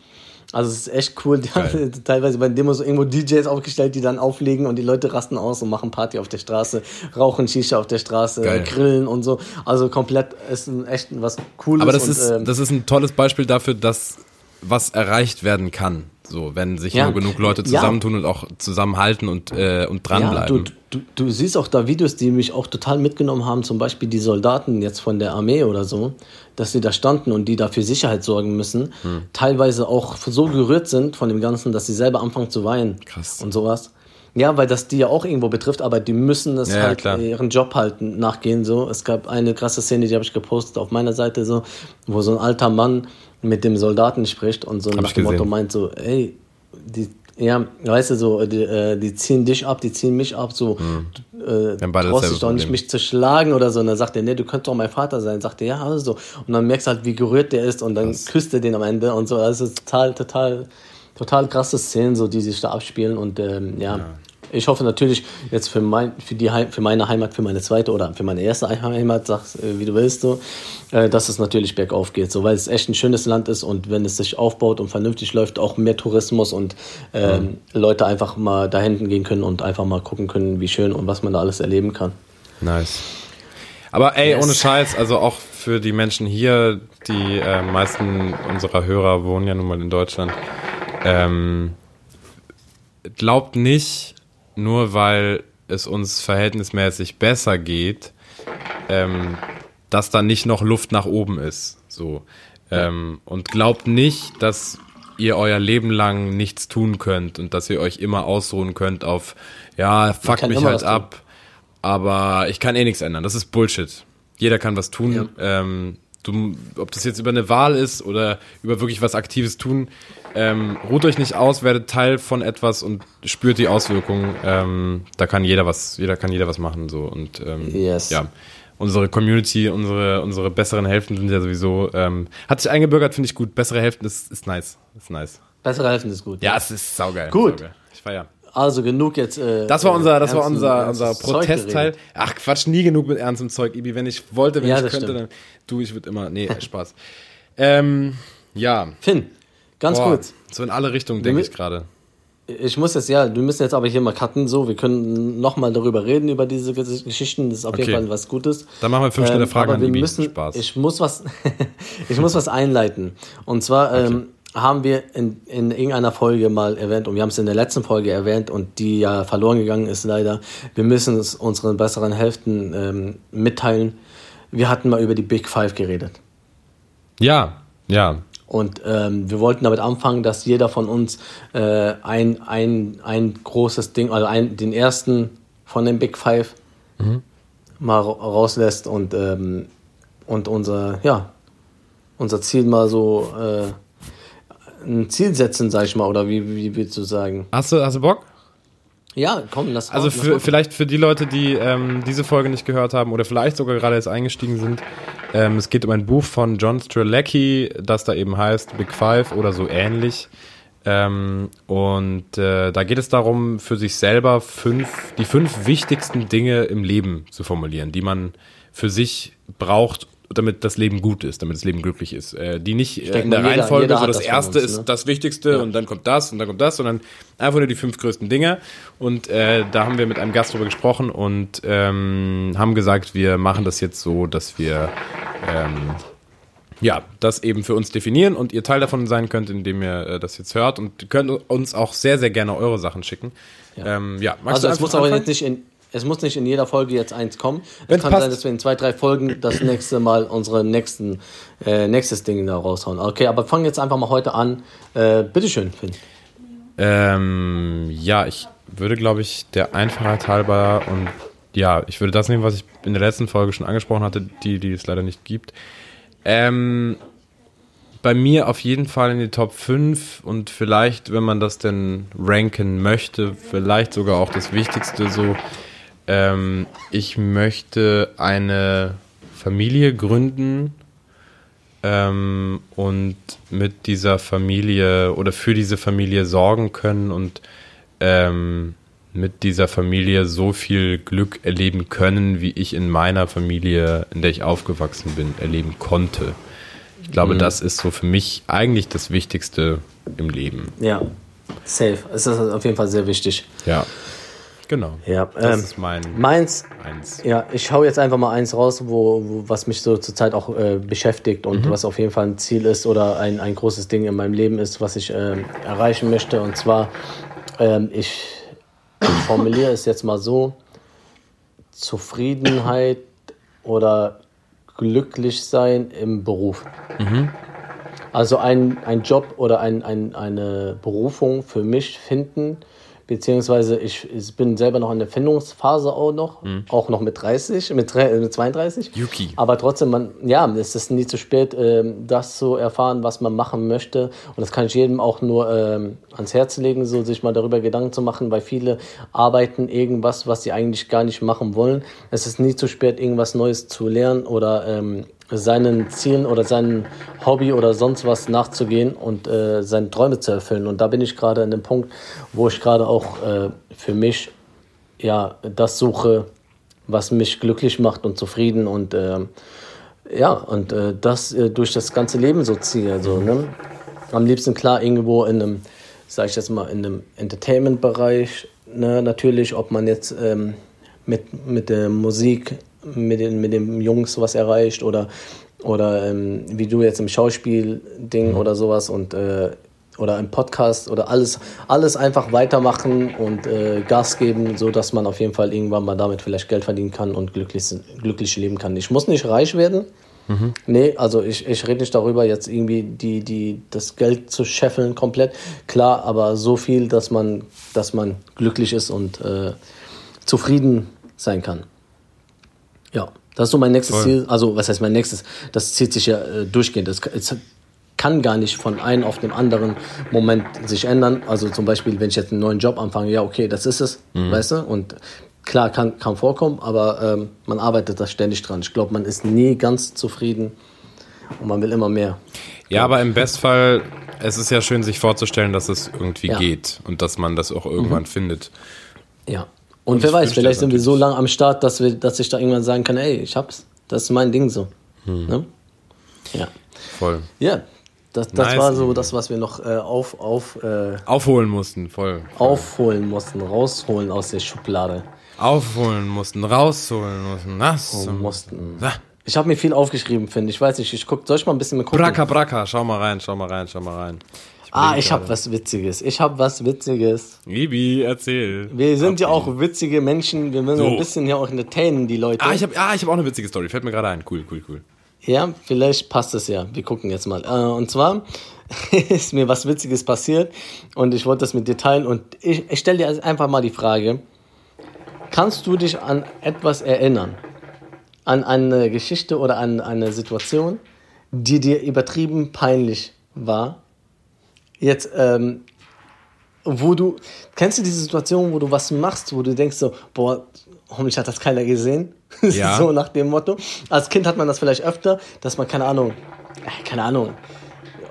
Also es ist echt cool. Die haben teilweise bei Demos irgendwo DJs aufgestellt, die dann auflegen und die Leute rasten aus und machen Party auf der Straße, rauchen Shisha auf der Straße, Geil. grillen und so. Also komplett ist ein, echt was Cooles. Aber das und, ist, ähm, das ist ein tolles Beispiel dafür, dass was erreicht werden kann. So, wenn sich Ja. nur genug Leute Ja. zusammentun und auch zusammenhalten und, äh, und dranbleiben. Ja, du, du, du siehst auch da Videos, die mich auch total mitgenommen haben, zum Beispiel die Soldaten jetzt von der Armee oder so, dass sie da standen und die da für Sicherheit sorgen müssen, Hm. teilweise auch so gerührt sind von dem Ganzen, dass sie selber anfangen zu weinen Krass. und sowas. Ja, weil das die ja auch irgendwo betrifft, aber die müssen es Ja, ja, halt klar. ihren Job halt nachgehen. So, es gab eine krasse Szene, die habe ich gepostet auf meiner Seite so, wo so ein alter Mann mit dem Soldaten spricht und so Hab nach dem Motto meint so, ey, die, ja, weißt du so, die, äh, die ziehen dich ab, die ziehen mich ab, so, du, äh, traust dich doch nicht, mich zu schlagen oder so. Und dann sagt er, nee, du könntest doch mein Vater sein. Sagt er, ja, also. Und dann merkst du halt, wie gerührt der ist und dann küsst er den am Ende und so. Also ist total, total, total krasse Szenen, so, die sich da abspielen und ähm, ja. Ich hoffe natürlich jetzt für, mein, für, die Heim, für meine Heimat, für meine zweite oder für meine erste Heimat, sag's äh, wie du willst, so, äh, dass es natürlich bergauf geht, so, weil es echt ein schönes Land ist und wenn es sich aufbaut und vernünftig läuft, auch mehr Tourismus und ähm, Leute einfach mal da hinten gehen können und einfach mal gucken können, wie schön und was man da alles erleben kann. Nice. Aber ey, Yes. ohne Scheiß, also auch für die Menschen hier, die äh, meisten unserer Hörer wohnen ja nun mal in Deutschland. Ähm, glaubt nicht, nur weil es uns verhältnismäßig besser geht, ähm, dass da nicht noch Luft nach oben ist. So. Ähm, und glaubt nicht, dass ihr euer Leben lang nichts tun könnt und dass ihr euch immer ausruhen könnt auf, ja, fuck mich halt ab, aber ich kann eh nichts ändern. Das ist Bullshit. Jeder kann was tun. Ja. Ähm, du, ob das jetzt über eine Wahl ist oder über wirklich was Aktives tun, ähm, ruht euch nicht aus, werdet Teil von etwas und spürt die Auswirkungen. Ähm, da kann jeder was, jeder kann jeder was machen so und ähm, Yes. ja. Unsere Community, unsere, unsere besseren Hälften sind ja sowieso, ähm, hat sich eingebürgert, finde ich gut. Bessere Hälften ist, ist nice. Ist nice. Bessere Helfen ist gut. Ja, es ist saugeil. Gut. Saugeil. Ich feier. Also genug jetzt. Äh, Das war unser, das war unser, unser Protestteil. Ach Quatsch, nie genug mit ernstem Zeug, Ibi. Wenn ich wollte, wenn Ja, ich könnte, stimmt. dann du, ich würde immer. Nee, Spaß. ähm, ja. Finn, ganz Boah, kurz. So in alle Richtungen denke ich gerade. Ich muss jetzt, ja, wir müssen jetzt aber hier mal cutten, so, wir können nochmal darüber reden, über diese Ges- Geschichten, das ist auf Okay. jeden Fall was Gutes. Dann machen wir fünf schnelle Fragen aber an wir Ibi. müssen, Spaß. Ich muss was, ich muss was einleiten. Und zwar ähm, haben wir in, in irgendeiner Folge mal erwähnt, und wir haben es in der letzten Folge erwähnt, und die ja verloren gegangen ist leider, wir müssen es unseren besseren Hälften ähm, mitteilen. Wir hatten mal über die Big Five geredet. Ja, ja. Und ähm, wir wollten damit anfangen, dass jeder von uns äh, ein, ein, ein großes Ding, also ein, den ersten von den Big Five mal ra- rauslässt und, ähm, und unser, ja, unser Ziel mal so äh, ein Ziel setzen, sag ich mal, oder wie, wie willst du sagen? Hast du, hast du Bock? Ja, komm, lass Also lass für, machen. vielleicht für die Leute, die ähm, diese Folge nicht gehört haben oder vielleicht sogar gerade jetzt eingestiegen sind, ähm, es geht um ein Buch von John Strzelecki, das da eben heißt Big Five oder so ähnlich. Ähm, und äh, da geht es darum, für sich selber fünf, die fünf wichtigsten Dinge im Leben zu formulieren, die man für sich braucht, damit das Leben gut ist, damit das Leben glücklich ist. Äh, die nicht äh, in der jeder- Reihenfolge, jeder so das das erste uns, ist ne? das Wichtigste und dann kommt das und dann kommt das, sondern einfach nur die fünf größten Dinge. Und äh, da haben wir mit einem Gast drüber gesprochen und ähm, haben gesagt, wir machen das jetzt so, dass wir ähm, ja, das eben für uns definieren und ihr Teil davon sein könnt, indem ihr äh, das jetzt hört und könnt uns auch sehr, sehr gerne eure Sachen schicken. Ja, ähm, ja Also es muss einfach aber anfangen? jetzt nicht in, es muss nicht in jeder Folge jetzt eins kommen. Es Wenn's kann passt. sein, dass wir in zwei, drei Folgen das nächste Mal unsere nächsten, äh, nächstes Ding da raushauen. Okay, aber fangen jetzt einfach mal heute an. Äh, bitteschön, Finn. Ähm, ja, ich würde, glaube ich, der Einfachheit halber und ja, ich würde das nehmen, was ich in der letzten Folge schon angesprochen hatte, die, die es leider nicht gibt. Ähm, bei mir auf jeden Fall in die Top 5 und vielleicht, wenn man das denn ranken möchte, vielleicht sogar auch das Wichtigste so. Ähm, ich möchte eine Familie gründen ähm, und mit dieser Familie oder für diese Familie sorgen können und ähm, mit dieser Familie so viel Glück erleben können, wie ich in meiner Familie, in der ich aufgewachsen bin, erleben konnte. Ich glaube, mhm. das ist so für mich eigentlich das Wichtigste im Leben. Ja, safe. Es ist auf jeden Fall sehr wichtig. Ja. Genau. Ja, das ähm, ist mein meins. Eins. Ja, ich hau jetzt einfach mal eins raus, wo, wo was mich so zurzeit auch äh, beschäftigt und mhm. was auf jeden Fall ein Ziel ist oder ein, ein großes Ding in meinem Leben ist, was ich äh, erreichen möchte. Und zwar, ähm, ich, formuliere es jetzt mal so: Zufriedenheit oder glücklich sein im Beruf. Mhm. Also ein, ein Job oder ein, ein, eine Berufung für mich finden, beziehungsweise ich, ich, bin selber noch in der Findungsphase auch noch, mhm. auch noch mit 30, mit, mit 32. Yuki. Aber trotzdem, man, ja, es ist nie zu spät, ähm, das zu erfahren, was man machen möchte. Und das kann ich jedem auch nur ähm, ans Herz legen, so sich mal darüber Gedanken zu machen, weil viele arbeiten irgendwas, was sie eigentlich gar nicht machen wollen. Es ist nie zu spät, irgendwas Neues zu lernen oder ähm, seinen Zielen oder seinem Hobby oder sonst was nachzugehen und äh, seine Träume zu erfüllen. Und da bin ich gerade an dem Punkt, wo ich gerade auch äh, für mich ja das suche, was mich glücklich macht und zufrieden und äh, ja und äh, das äh, durch das ganze Leben so ziehe. Also, ne? Am liebsten klar irgendwo in einem, sag ich jetzt mal, in einem Entertainment-Bereich. Ne? Natürlich, ob man jetzt ähm, mit, mit der Musik mit den, mit den Jungs was erreicht oder, oder ähm, wie du jetzt im Schauspiel-Ding mhm. oder sowas und äh, oder im Podcast oder alles, alles einfach weitermachen und äh, Gas geben, so dass man auf jeden Fall irgendwann mal damit vielleicht Geld verdienen kann und glücklich, glücklich leben kann. Ich muss nicht reich werden. Mhm. Nee, also ich, ich rede nicht darüber, jetzt irgendwie die, die, das Geld zu scheffeln komplett. Klar, aber so viel, dass man, dass man glücklich ist und äh, zufrieden sein kann. Ja, das ist so mein nächstes Voll. Ziel. Also, was heißt mein nächstes? Das zieht sich ja äh, durchgehend. Das, es kann gar nicht von einem auf den anderen Moment sich ändern. Also zum Beispiel, wenn ich jetzt einen neuen Job anfange, ja, okay, das ist es, mhm. weißt du? Und klar, kann, kann vorkommen, aber ähm, man arbeitet da ständig dran. Ich glaube, man ist nie ganz zufrieden und man will immer mehr. Ja, aber im Bestfall, es ist ja schön, sich vorzustellen, dass es irgendwie ja. geht und dass man das auch irgendwann mhm. findet. Ja. Und, und wer weiß, vielleicht sind wir so lange am Start, dass, wir, dass ich da irgendwann sagen kann, ey, ich hab's. Das ist mein Ding so. Hm. Ne? Ja. Voll. Ja, das, das nice. war so das, was wir noch äh, auf, auf, äh, aufholen mussten, voll, voll. Aufholen mussten, rausholen aus der Schublade. Aufholen mussten, rausholen mussten, das oh, mussten. Ich habe mir viel aufgeschrieben, finde ich. weiß nicht, ich guck, soll ich mal ein bisschen mehr gucken? Braka, braka, schau mal rein, schau mal rein, schau mal rein. Ah, ich habe was Witziges. Ich habe was Witziges. Ibi, erzähl. Wir sind ja auch witzige Menschen. Wir müssen so. ein bisschen ja auch entertainen, die Leute. Ah, ich habe ah, hab auch eine witzige Story. Fällt mir gerade ein. Cool, cool, cool. Ja, vielleicht passt es ja. Wir gucken jetzt mal. Äh, und zwar ist mir was Witziges passiert und ich wollte das mit dir teilen. Und ich, ich stelle dir einfach mal die Frage: Kannst du dich an etwas erinnern? An eine Geschichte oder an eine Situation, die dir übertrieben peinlich war? Jetzt, ähm, wo du, kennst du diese Situation, wo du was machst, wo du denkst so, boah, hoffentlich hat das keiner gesehen? Ja. so nach dem Motto. Als Kind hat man das vielleicht öfter, dass man, keine Ahnung, äh, keine Ahnung,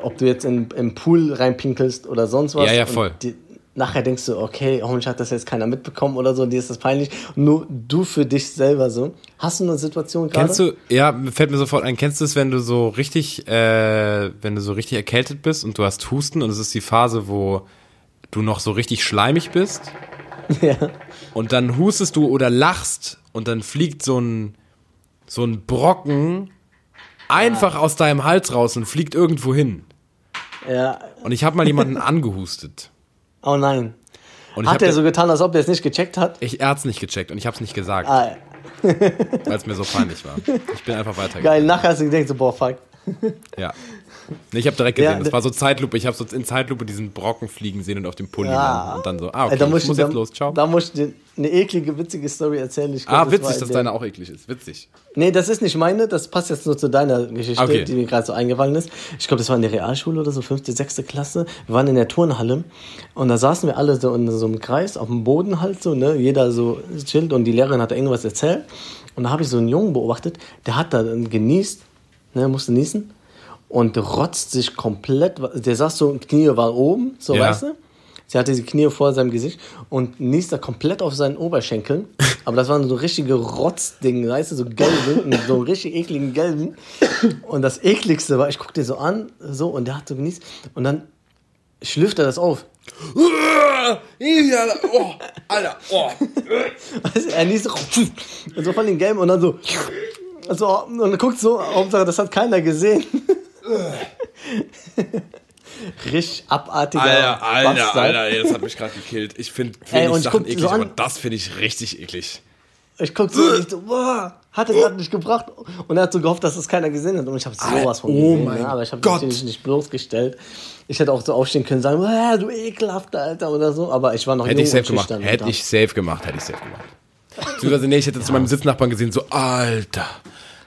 ob du jetzt in, im Pool reinpinkelst oder sonst was. Ja, ja, voll. Die, nachher denkst du, okay, hoffentlich hat das jetzt keiner mitbekommen oder so, dir ist das peinlich. Nur du für dich selber so. Hast du eine Situation gerade? Kennst du, ja, fällt mir sofort ein, kennst du es, wenn du so richtig, äh, wenn du so richtig erkältet bist und du hast Husten und es ist die Phase, wo du noch so richtig schleimig bist? Ja. Und dann hustest du oder lachst und dann fliegt so ein, so ein Brocken einfach ah. aus deinem Hals raus und fliegt irgendwo hin. Ja. Und ich habe mal jemanden angehustet. Oh nein. hat er so getan, als ob er es nicht gecheckt hat? Ich, er hat es nicht gecheckt und ich habe es nicht gesagt. Ah. Weil es mir so peinlich war. Ich bin einfach weitergegangen. Geil, nachher hast du gedacht, so, boah, fuck. Ja. Nee, ich habe direkt gesehen, Ja, das war so Zeitlupe. Ich habe so in Zeitlupe diesen Brocken fliegen sehen und auf dem Pulli Ja. und dann so, ah, okay, da muss ich muss da, jetzt los, ciao. Da muss ich dir eine eklige, witzige Story erzählen. Ich glaub, ah, das witzig, war dass deine auch eklig ist. Witzig. Nee, das ist nicht meine, das passt jetzt nur zu deiner Geschichte, Okay. die mir gerade so eingefallen ist. Ich glaube, das war in der Realschule oder so, fünfte, sechste Klasse. Wir waren in der Turnhalle und da saßen wir alle so in so einem Kreis, auf dem Boden halt so, ne? Jeder so chillt und die Lehrerin hat irgendwas erzählt. Und da habe ich so einen Jungen beobachtet, der hat da genießt, ne, musste niesen und rotzt sich komplett, der saß so, Knie war oben, so Ja. weißt du? Sie hatte die Knie vor seinem Gesicht und niest da komplett auf seinen Oberschenkeln. Aber das waren so richtige Rotzding, weißt du, so gelbe, so richtig ekligen gelben. Und das ekligste war, ich guckte den so an, so, und der hat so genießt. Und dann schlürft er das auf. Oh, Alter, oh. Weißt du, er niest so, so von den gelben und dann so. so und dann guckt so, Hauptsache, das hat keiner gesehen. Richtig abartiger Alter, Alter, Bastard. Alter, ey, das hat mich gerade gekillt. Ich finde und wenig Sachen guck eklig, so aber das finde ich richtig eklig. Ich guck so, und ich so, boah, hat er gerade nicht gebracht. Und er hat so gehofft, dass es keiner gesehen hat. Und ich habe sowas von oh gesehen, mein ne? aber ich habe natürlich nicht bloßgestellt. Ich hätte auch so aufstehen können, sagen, "Boah, du ekelhafter Alter oder so. Aber ich war noch Hätte jung ich safe und gemacht. Hätte ich safe gemacht, hätte ich safe gemacht. Beziehungsweise, nee, ich hätte zu meinem Sitznachbarn gesehen, so, Alter,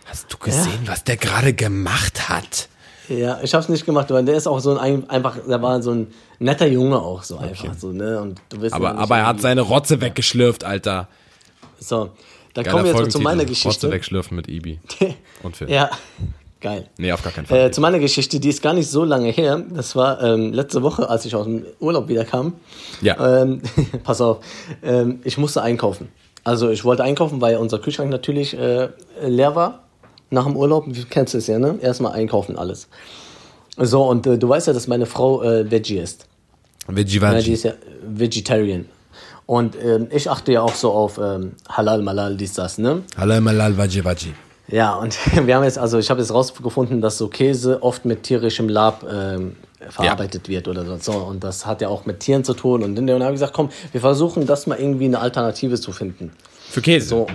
hast du gesehen, was der gerade gemacht hat? Ja, ich hab's nicht gemacht, weil der ist auch so ein einfach, der war so ein netter Junge auch so einfach so, ne? Und du wirst Aber, aber er hat seine Rotze weggeschlürft, Alter. So, dann Geiler kommen wir jetzt zu meiner Rotze Geschichte. wegschlürfen mit Ibi. Und Phil. Ja, geil. Nee, auf gar keinen Fall. Äh, zu meiner Geschichte, die ist gar nicht so lange her. Das war ähm, letzte Woche, als ich aus dem Urlaub wiederkam. Ja. Ähm, pass auf, ähm, ich musste einkaufen. Also ich wollte einkaufen, weil unser Kühlschrank natürlich äh, leer war nach dem Urlaub. Du kennst es ja, ne? Erstmal einkaufen alles. So, und äh, du weißt ja, dass meine Frau äh, Veggie ist. Veggie Ja, die Veggie. ist ja Vegetarian. Und ähm, ich achte ja auch so auf ähm, Halal, Malal, dies, das, ne? Halal malal Veggie Veggie. Ja, und wir haben jetzt, also ich habe jetzt rausgefunden, dass so Käse oft mit tierischem Lab ähm, verarbeitet wird oder so. so. Und das hat ja auch mit Tieren zu tun. Und dann habe ich gesagt, komm, wir versuchen das mal irgendwie eine Alternative zu finden. Für Käse. So,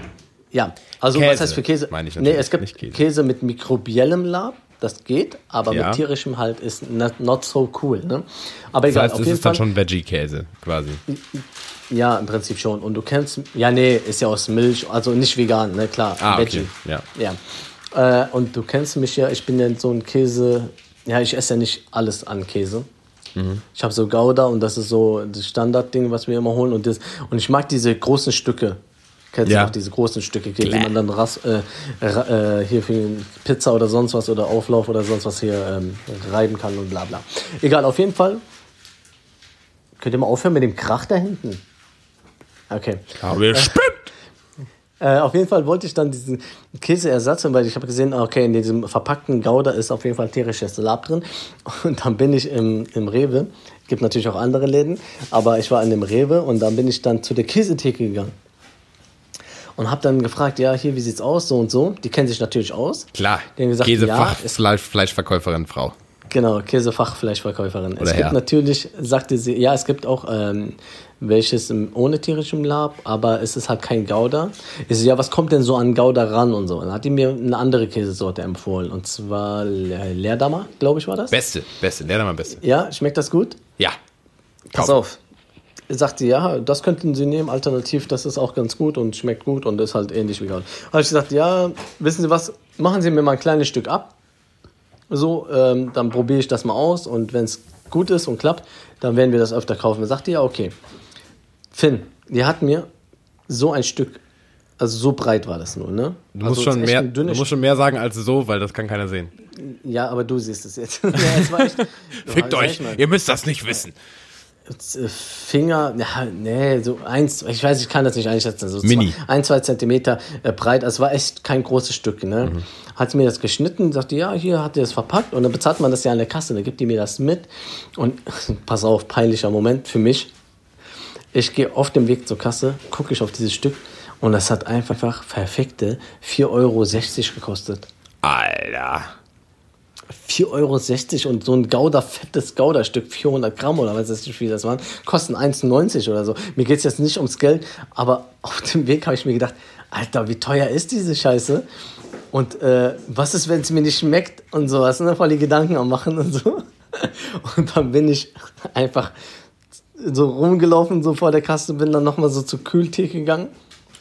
ja. Also Käse, was heißt für Käse? meine ich nee, es gibt nicht Käse. Käse. mit mikrobiellem Lab, das geht, aber Ja. mit tierischem halt ist not, not so cool. Ne? Aber Das egal, heißt, auf es jeden ist dann Fall. schon Veggie-Käse, quasi. Ja, im Prinzip schon. Und du kennst, ja, nee, ist ja aus Milch, also nicht vegan, ne, klar. Ah, okay, Veggie. ja. Ja. Äh, und du kennst mich ja, ich bin ja so ein Käse, ja, ich esse ja nicht alles an Käse. Mhm. Ich habe so Gouda und das ist so das Standardding, was wir immer holen. Und, das, und ich mag diese großen Stücke. Kennst Ja. du auch diese großen Stücke, die man dann ras, äh, ra, äh, hier für Pizza oder sonst was oder Auflauf oder sonst was hier ähm, reiben kann und bla bla. Egal, auf jeden Fall. Könnt ihr mal aufhören mit dem Krach da hinten? Okay. Aber ihr spinnt! Äh, auf jeden Fall wollte ich dann diesen Käseersatz, weil ich habe gesehen, okay, in diesem verpackten Gouda ist auf jeden Fall tierisches Lab drin. Und dann bin ich im, im Rewe, gibt natürlich auch andere Läden, aber ich war in dem Rewe und dann bin ich dann zu der Käsetheke gegangen. Und habe dann gefragt, ja, hier, wie sieht's aus, so und so. Die kennen sich natürlich aus. Klar. Die haben gesagt, Käse, ja, Fleischverkäuferin, Frau. Genau, Käsefachfleischverkäuferin. Oder es gibt natürlich, sagte sie, ja, es gibt auch ähm, welches im, ohne tierischem Lab, aber es ist halt kein Gouda. Ich so, ja, was kommt denn so an Gouda ran und so? Dann hat die mir eine andere Käsesorte empfohlen und zwar Le- Leerdammer, glaube ich, war das. Beste, beste, mal beste. Ja, schmeckt das gut? Ja. Pass Kauf. auf. Sagt sie, ja, das könnten Sie nehmen, alternativ, das ist auch ganz gut und schmeckt gut und ist halt ähnlich wie Gouda. Habe ich gesagt, ja, wissen Sie was, machen Sie mir mal ein kleines Stück ab. So, ähm, dann probiere ich das mal aus und wenn es gut ist und klappt, dann werden wir das öfter kaufen. Sagt die, ja, okay. Finn, die hat mir so ein Stück, also so breit war das nur, ne? Du also musst, schon ist echt mehr, du musst schon mehr sagen als so, weil das kann keiner sehen. Ja, aber du siehst es jetzt. ja, es war echt, Fickt euch, mal, ihr müsst das nicht wissen. Äh, Finger, ja, nee, so eins, ich weiß, ich kann das nicht einschätzen, so Mini. Zwei, ein, zwei Zentimeter äh, breit, also es war echt kein großes Stück, ne? Mhm. Hat sie mir das geschnitten, sagte, ja, hier hat ihr das verpackt und dann bezahlt man das ja an der Kasse, dann gibt die mir das mit und pass auf, peinlicher Moment für mich. Ich gehe auf dem Weg zur Kasse, gucke ich auf dieses Stück und das hat einfach perfekte 4,60 Euro gekostet. Alter. 4,60 Euro und so ein Gouda, fettes Gouda-Stück, 400 Gramm oder was weiß ich, wie das waren, kosten 1,90 oder so. Mir geht es jetzt nicht ums Geld, aber auf dem Weg habe ich mir gedacht, Alter, wie teuer ist diese Scheiße? Und äh, was ist, wenn es mir nicht schmeckt und sowas, ne? Voll die Gedanken am Machen und so. Und dann bin ich einfach so rumgelaufen, so vor der Kasse, bin dann nochmal so zur Kühltheke gegangen,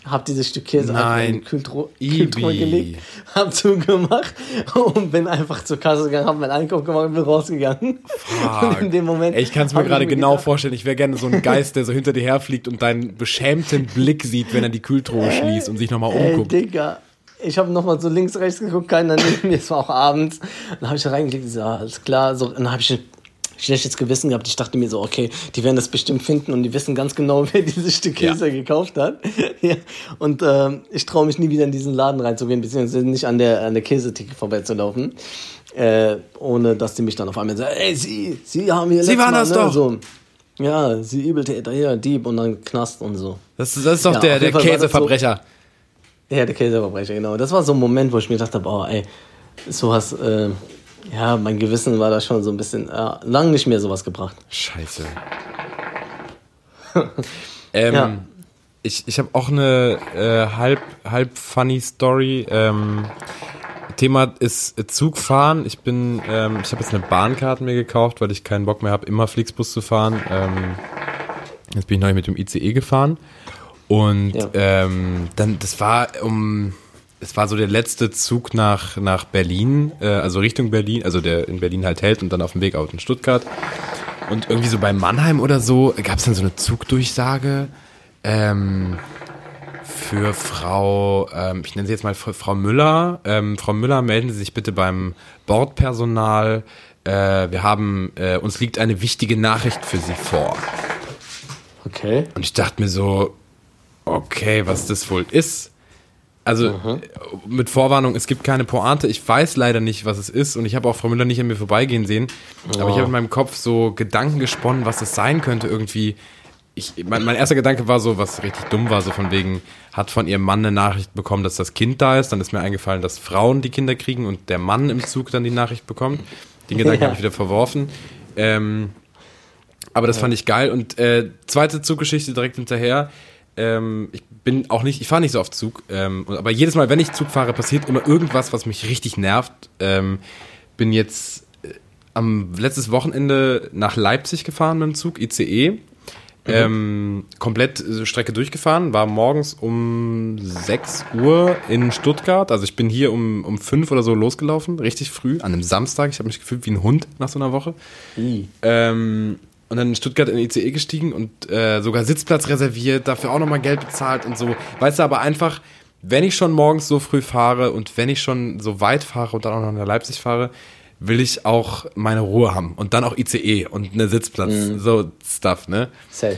hab dieses Stück Käse einfach in die Nein. Kühltruhe, gelegt, hab zugemacht und bin einfach zur Kasse gegangen, hab meinen Einkauf gemacht und bin rausgegangen. Und in dem Moment. Ey, ich kann es mir gerade genau gedacht, vorstellen. Ich wäre gerne so ein Geist, der so hinter dir herfliegt und deinen beschämten Blick sieht, wenn er die Kühltruhe schließt und sich nochmal Ey, umguckt. Digga. Ich habe nochmal so links, rechts geguckt, keiner neben mir, es war auch abends. Dann habe ich da reingeklickt, so, alles klar. So, dann habe ich schlechtes Gewissen gehabt. Ich dachte mir so, okay, die werden das bestimmt finden und die wissen ganz genau, wer dieses Stück Käse gekauft hat. ja. Und ähm, ich traue mich nie wieder in diesen Laden reinzugehen, beziehungsweise nicht an der, an der Käsetheke vorbeizulaufen. Äh, ohne dass die mich dann auf einmal sagen, ey, Sie, Sie haben hier Sie waren Mal, das ne, doch. So, ja, Sie Übeltäter, hier, Dieb und dann Knast und so. Das, das ist doch Ja, der, der das so- Käseverbrecher. Ja, der Käseverbrecher, genau. Das war so ein Moment, wo ich mir gedacht habe, oh, ey, sowas, äh, ja, mein Gewissen war da schon so ein bisschen, äh, lang nicht mehr sowas gebracht. Scheiße. ähm, Ja. Ich, ich habe auch eine äh, halb, halb funny Story. Ähm, Thema ist Zugfahren. Ich bin, ähm, ich habe jetzt eine Bahnkarte mir gekauft, weil ich keinen Bock mehr habe, immer Flixbus zu fahren. Ähm, jetzt bin ich neu mit dem ICE gefahren. Und Ja. ähm, dann, das war um, es war so der letzte Zug nach, nach Berlin, äh, also Richtung Berlin, also der in Berlin halt hält und dann auf dem Weg out in Stuttgart. Und irgendwie so bei Mannheim oder so gab es dann so eine Zugdurchsage ähm, für Frau, ähm, ich nenne sie jetzt mal Frau Müller. Ähm, Frau Müller, melden Sie sich bitte beim Bordpersonal. Äh, wir haben, äh, uns liegt eine wichtige Nachricht für Sie vor. Okay. Und ich dachte mir so, okay, was das wohl ist. Also äh, mit Vorwarnung, es gibt keine Pointe. Ich weiß leider nicht, was es ist. Und ich habe auch Frau Müller nicht an mir vorbeigehen sehen. Aber ich habe in meinem Kopf so Gedanken gesponnen, was es sein könnte. Irgendwie. Ich, mein, mein erster Gedanke war so, was richtig dumm war, so von wegen, hat von ihrem Mann eine Nachricht bekommen, dass das Kind da ist. Dann ist mir eingefallen, dass Frauen die Kinder kriegen und der Mann im Zug dann die Nachricht bekommt. Den Gedanken Ja. habe ich wieder verworfen. Ähm, aber das fand ich geil. Und äh, zweite Zuggeschichte direkt hinterher. Ähm, ich bin auch nicht, ich fahre nicht so oft Zug, ähm, aber jedes Mal, wenn ich Zug fahre, passiert immer irgendwas, was mich richtig nervt. Ähm, bin jetzt äh, am letztes Wochenende nach Leipzig gefahren mit dem Zug, ICE. Ähm, komplett äh, Strecke durchgefahren, war morgens um 6 Uhr in Stuttgart. Also ich bin hier um, um 5 oder so losgelaufen, richtig früh, an einem Samstag. Ich habe mich gefühlt wie ein Hund nach so einer Woche. I. Und dann in Stuttgart in den ICE gestiegen und äh, sogar Sitzplatz reserviert, dafür auch nochmal Geld bezahlt und so. Weißt du, aber einfach, wenn ich schon morgens so früh fahre und wenn ich schon so weit fahre und dann auch noch nach Leipzig fahre, will ich auch meine Ruhe haben. Und dann auch ICE und eine Sitzplatz, so Stuff, ne? Safe.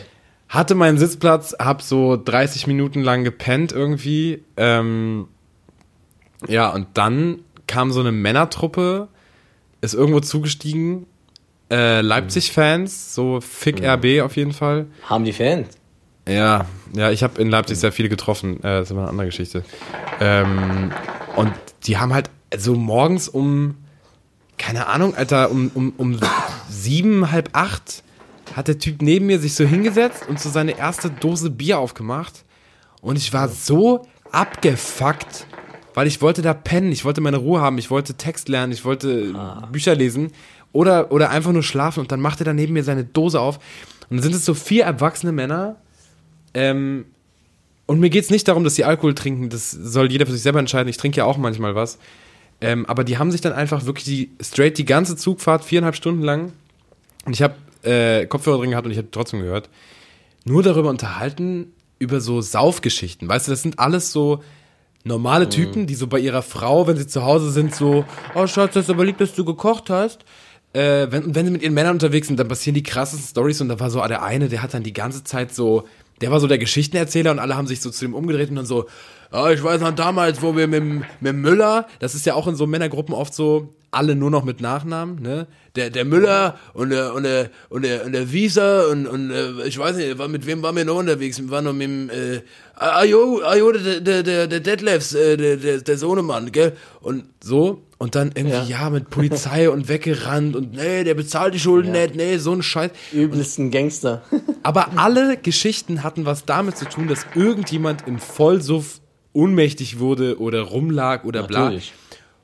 Hatte meinen Sitzplatz, hab so 30 Minuten lang gepennt irgendwie. Ähm, ja, und dann kam so eine Männertruppe, ist irgendwo zugestiegen. Äh, Leipzig-Fans, so Fick RB auf jeden Fall. Haben die Fans? Ja, ja, ich habe in Leipzig sehr viele getroffen. Äh, das ist aber eine andere Geschichte. Ähm, und die haben halt so morgens um, keine Ahnung, Alter, um, um, um sieben, halb acht hat der Typ neben mir sich so hingesetzt und so seine erste Dose Bier aufgemacht. Und ich war so abgefuckt, weil ich wollte da pennen, ich wollte meine Ruhe haben, ich wollte Text lernen, ich wollte Bücher lesen oder, oder einfach nur schlafen. Und dann macht er da neben mir seine Dose auf. Und dann sind es so vier erwachsene Männer. Ähm, und mir geht es nicht darum, dass sie Alkohol trinken, das soll jeder für sich selber entscheiden. Ich trinke ja auch manchmal was. Ähm, aber die haben sich dann einfach wirklich die, straight die ganze Zugfahrt, viereinhalb Stunden lang, und ich habe äh, Kopfhörer drin gehabt und ich habe trotzdem gehört, nur darüber unterhalten, über so Saufgeschichten. Weißt du, das sind alles so normale Typen, die so bei ihrer Frau, wenn sie zu Hause sind, so, oh Schatz, das ist aber lieb, dass du gekocht hast. Äh, wenn, wenn sie mit ihren Männern unterwegs sind, dann passieren die krassesten Stories und da war so der eine, der hat dann die ganze Zeit so, der war so der Geschichtenerzähler und alle haben sich so zu dem umgedreht und dann so, ah, ich weiß noch damals, wo wir mit, dem- mit Müller, das ist ja auch in so Männergruppen oft so, alle nur noch mit Nachnamen, ne? Der, der Müller und der, und der, und der, und der Wieser und, und äh, ich weiß nicht, mit wem waren wir noch unterwegs? Wir waren noch mit dem, äh, Ajo, Ajo, der, der, der, der Detlefs, äh, der, der, der Sohnemann, gell? Und so, und dann irgendwie, ja, Ja. mit Polizei und weggerannt und nee, der bezahlt die Schulden Ja. nicht, nee, so ein Scheiß. Übelsten Gangster. Aber alle Geschichten hatten was damit zu tun, dass irgendjemand im Vollsuff ohnmächtig wurde oder rumlag oder bla. Natürlich.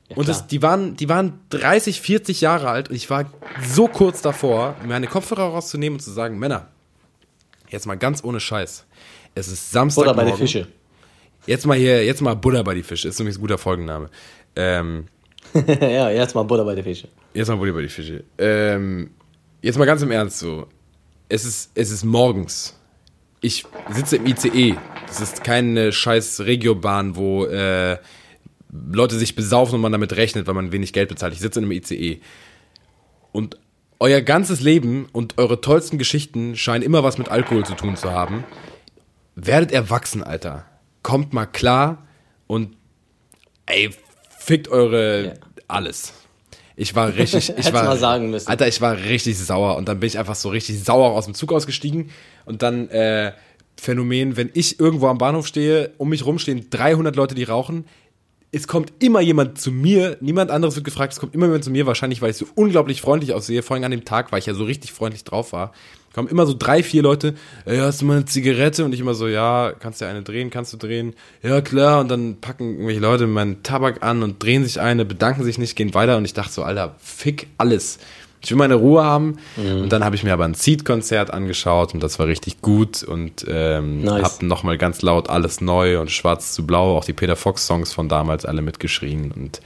Ja, und das, die, waren, die waren 30, 40 Jahre alt und ich war so kurz davor, meine Kopfhörer rauszunehmen und zu sagen, Männer, jetzt mal ganz ohne Scheiß. Es ist Samstag. Oder bei den Fische. Jetzt mal hier, jetzt mal Butter bei die Fische, ist übrigens ein guter Folgenname. Ähm, ja, jetzt mal Butter bei den Fische. Jetzt mal Butter bei die Fische. Ähm, jetzt mal ganz im Ernst so. Es ist, es ist morgens. Ich sitze im ICE. Das ist keine scheiß Regiobahn, wo äh, Leute sich besaufen und man damit rechnet, weil man wenig Geld bezahlt. Ich sitze in einem ICE. Und euer ganzes Leben und eure tollsten Geschichten scheinen immer was mit Alkohol zu tun zu haben. Werdet erwachsen, Alter. Kommt mal klar und ey, fickt eure Ja. alles. Ich war richtig, ich war, mal sagen müssen. Alter, ich war richtig sauer und dann bin ich einfach so richtig sauer aus dem Zug ausgestiegen und dann äh, Phänomen, wenn ich irgendwo am Bahnhof stehe, um mich rum stehen 300 Leute, die rauchen, es kommt immer jemand zu mir, niemand anderes wird gefragt, es kommt immer jemand zu mir, wahrscheinlich, weil ich so unglaublich freundlich aussehe, vor allem an dem Tag, weil ich ja so richtig freundlich drauf war, kommen immer so drei, vier Leute, ey, hast du mal eine Zigarette? Und ich immer so, ja, kannst du eine drehen, kannst du drehen? Ja, klar, und dann packen irgendwelche Leute meinen Tabak an und drehen sich eine, bedanken sich nicht, gehen weiter und ich dachte so, Alter, fick alles. Ich will meine Ruhe haben. Und dann habe ich mir aber ein Seed-Konzert angeschaut und das war richtig gut und ähm, Nice. hab nochmal ganz laut alles neu und schwarz zu blau, auch die Peter Fox-Songs von damals alle mitgeschrien und.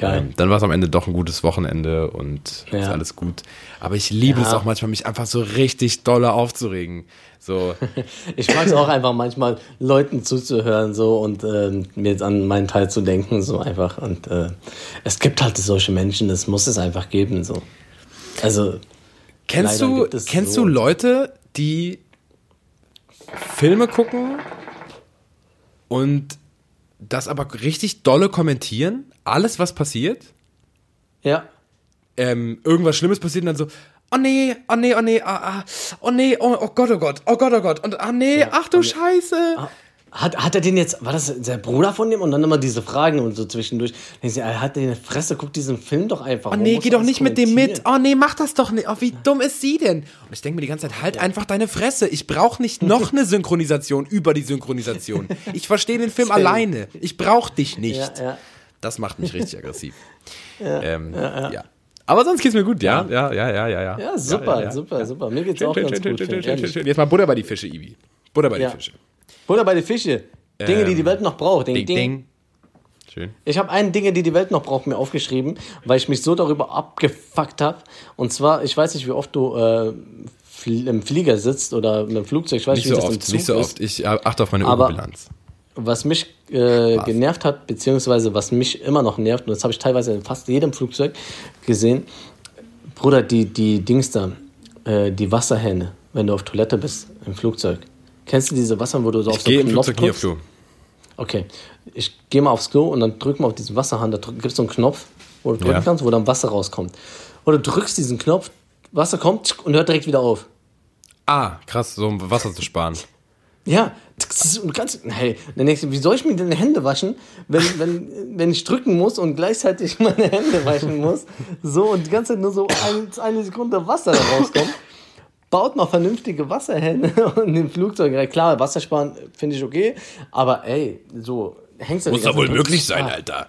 Ähm, dann war es am Ende doch ein gutes Wochenende und ist Ja. alles gut. Aber ich liebe Ja. es auch manchmal, mich einfach so richtig dolle aufzuregen. So, Ich mag es auch einfach manchmal, Leuten zuzuhören so und ähm, mir jetzt an meinen Teil zu denken, so einfach. Und äh, es gibt halt solche Menschen, das muss es einfach geben, so. Also, kennst du, kennst so. du Leute, die Filme gucken und das aber richtig dolle kommentieren? Alles, was passiert? ja. ähm, irgendwas Schlimmes passiert und dann so, oh nee, oh nee, oh nee, ah, ah, oh nee, oh, oh Gott, oh Gott, oh Gott, oh Gott, und ah nee, ach du Scheiße. Hat, hat er den jetzt, war das der Bruder von dem? Und dann immer diese Fragen und so zwischendurch. Denkst du, er hat in der Fresse, guck diesen Film doch einfach. Oh nee, geh doch nicht mit dem mit. Oh nee, mach das doch nicht. Oh, wie dumm ist sie denn? Und ich denke mir die ganze Zeit, halt einfach deine Fresse. Ich brauche nicht noch eine Synchronisation über die Synchronisation. Ich verstehe den Film alleine. Ich brauche dich nicht. Ja, ja. Das macht mich richtig aggressiv. ähm, ja, Aber sonst geht's mir gut, ja? Ja, ja, ja, ja. Ja, Ja, super, ja, ja. super, super. Mir geht's Schön, auch schön, ganz schön, gut. schön, schön. Jetzt mal Butter bei die Fische, Ibi. Butter bei Ja. die Fische. Butter bei den Fische. Dinge, die die Welt noch braucht. Ding, Ding, ding. Schön. Ich habe einen Dinge, die die Welt noch braucht, mir aufgeschrieben, weil ich mich so darüber abgefuckt habe. Und zwar, ich weiß nicht, wie oft du äh, im Flieger sitzt oder dem Flugzeug. Ich weiß Nicht nicht, wie so das im oft, nicht so oft. Ich äh, achte auf meine Aber- Ökobilanz. Was mich äh, genervt hat, beziehungsweise was mich immer noch nervt, und das habe ich teilweise in fast jedem Flugzeug gesehen, Bruder, die, die Dings da, äh, die Wasserhähne, wenn du auf Toilette bist im Flugzeug. Kennst du diese Wasser, wo du so auf Ich so gehe einen Knopf Flugzeug auf drückst? Klo. Okay, ich gehe mal aufs Klo und dann drück mal auf diesen Wasserhahn, da gibt es so einen Knopf, wo du drücken Ja. kannst, wo dann Wasser rauskommt. Oder du drückst diesen Knopf, Wasser kommt und hört direkt wieder auf. Ah, krass, so um Wasser zu sparen. Ja, das ist- du kannst, hey, denkst du, wie soll ich mir denn die Hände waschen, wenn, wenn, wenn ich drücken muss und gleichzeitig meine Hände waschen muss? So und die ganze Zeit nur so ein, eine Sekunde Wasser da rauskommt. Baut mal vernünftige Wasserhähne und den Flugzeug. Klar, Wassersparen finde ich okay, aber ey, so hängst du Muss ganze wohl möglich sein, ah, Alter.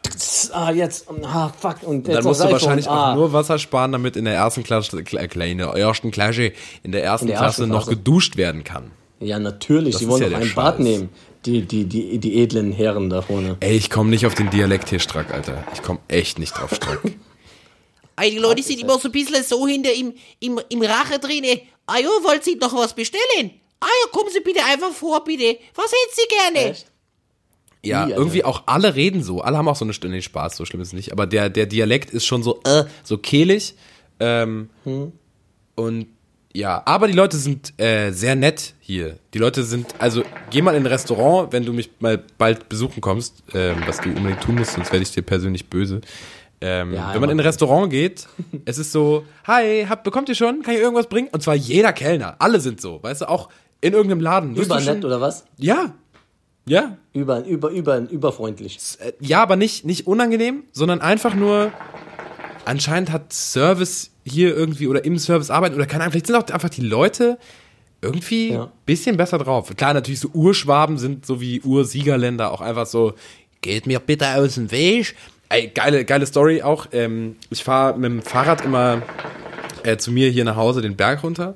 Ah, jetzt, ah, fuck. Und jetzt Dann musst du wahrscheinlich und, auch ah. nur Wasser sparen, damit in der ersten Klasse, Kle- kleine, ersten Klasse, in der ersten In der Klasse ersten noch Klasse. geduscht werden kann. Ja, natürlich, Das die ist wollen ja doch ein Bad Scheiß. nehmen, die, die, die, die edlen Herren da vorne. Ey, ich komme nicht auf den Dialekt hier strack, Alter. Ich komme echt nicht drauf strack. Ey, die Leute sind immer so ein bisschen so hinter im, im, im Rache drinne. Ah ja, wollt Sie noch was bestellen? Ah ja, kommen Sie bitte einfach vor, bitte. Was hätten Sie gerne? Echt? Ja, Wie, Alter? irgendwie auch alle reden so. Alle haben auch so eine Stunde Spaß, so schlimm ist es nicht. Aber der, der Dialekt ist schon so, äh, so kehlig. Ähm, Und ja, aber die Leute sind äh, sehr nett hier. Die Leute sind, also geh mal in ein Restaurant, wenn du mich mal bald besuchen kommst, ähm, was du unbedingt tun musst, sonst werde ich dir persönlich böse. Ähm, Ja, wenn man in ein Restaurant geht, es ist so, hi, hab, bekommt ihr schon? Kann ich irgendwas bringen? Und zwar jeder Kellner. Alle sind so, weißt du, auch in irgendeinem Laden. Übernett oder was? Ja. Ja, Über, über, über, überfreundlich. äh, ja, aber nicht, nicht unangenehm, sondern einfach nur, anscheinend hat Service hier irgendwie oder im Service arbeiten oder keine Ahnung, vielleicht sind auch einfach die Leute irgendwie Ja. bisschen besser drauf. Klar, natürlich so Urschwaben sind so wie Ursiegerländer auch einfach so, geht mir bitte aus dem Weg. Ey, geile, geile Story auch. Ähm, ich fahre mit dem Fahrrad immer äh, zu mir hier nach Hause den Berg runter.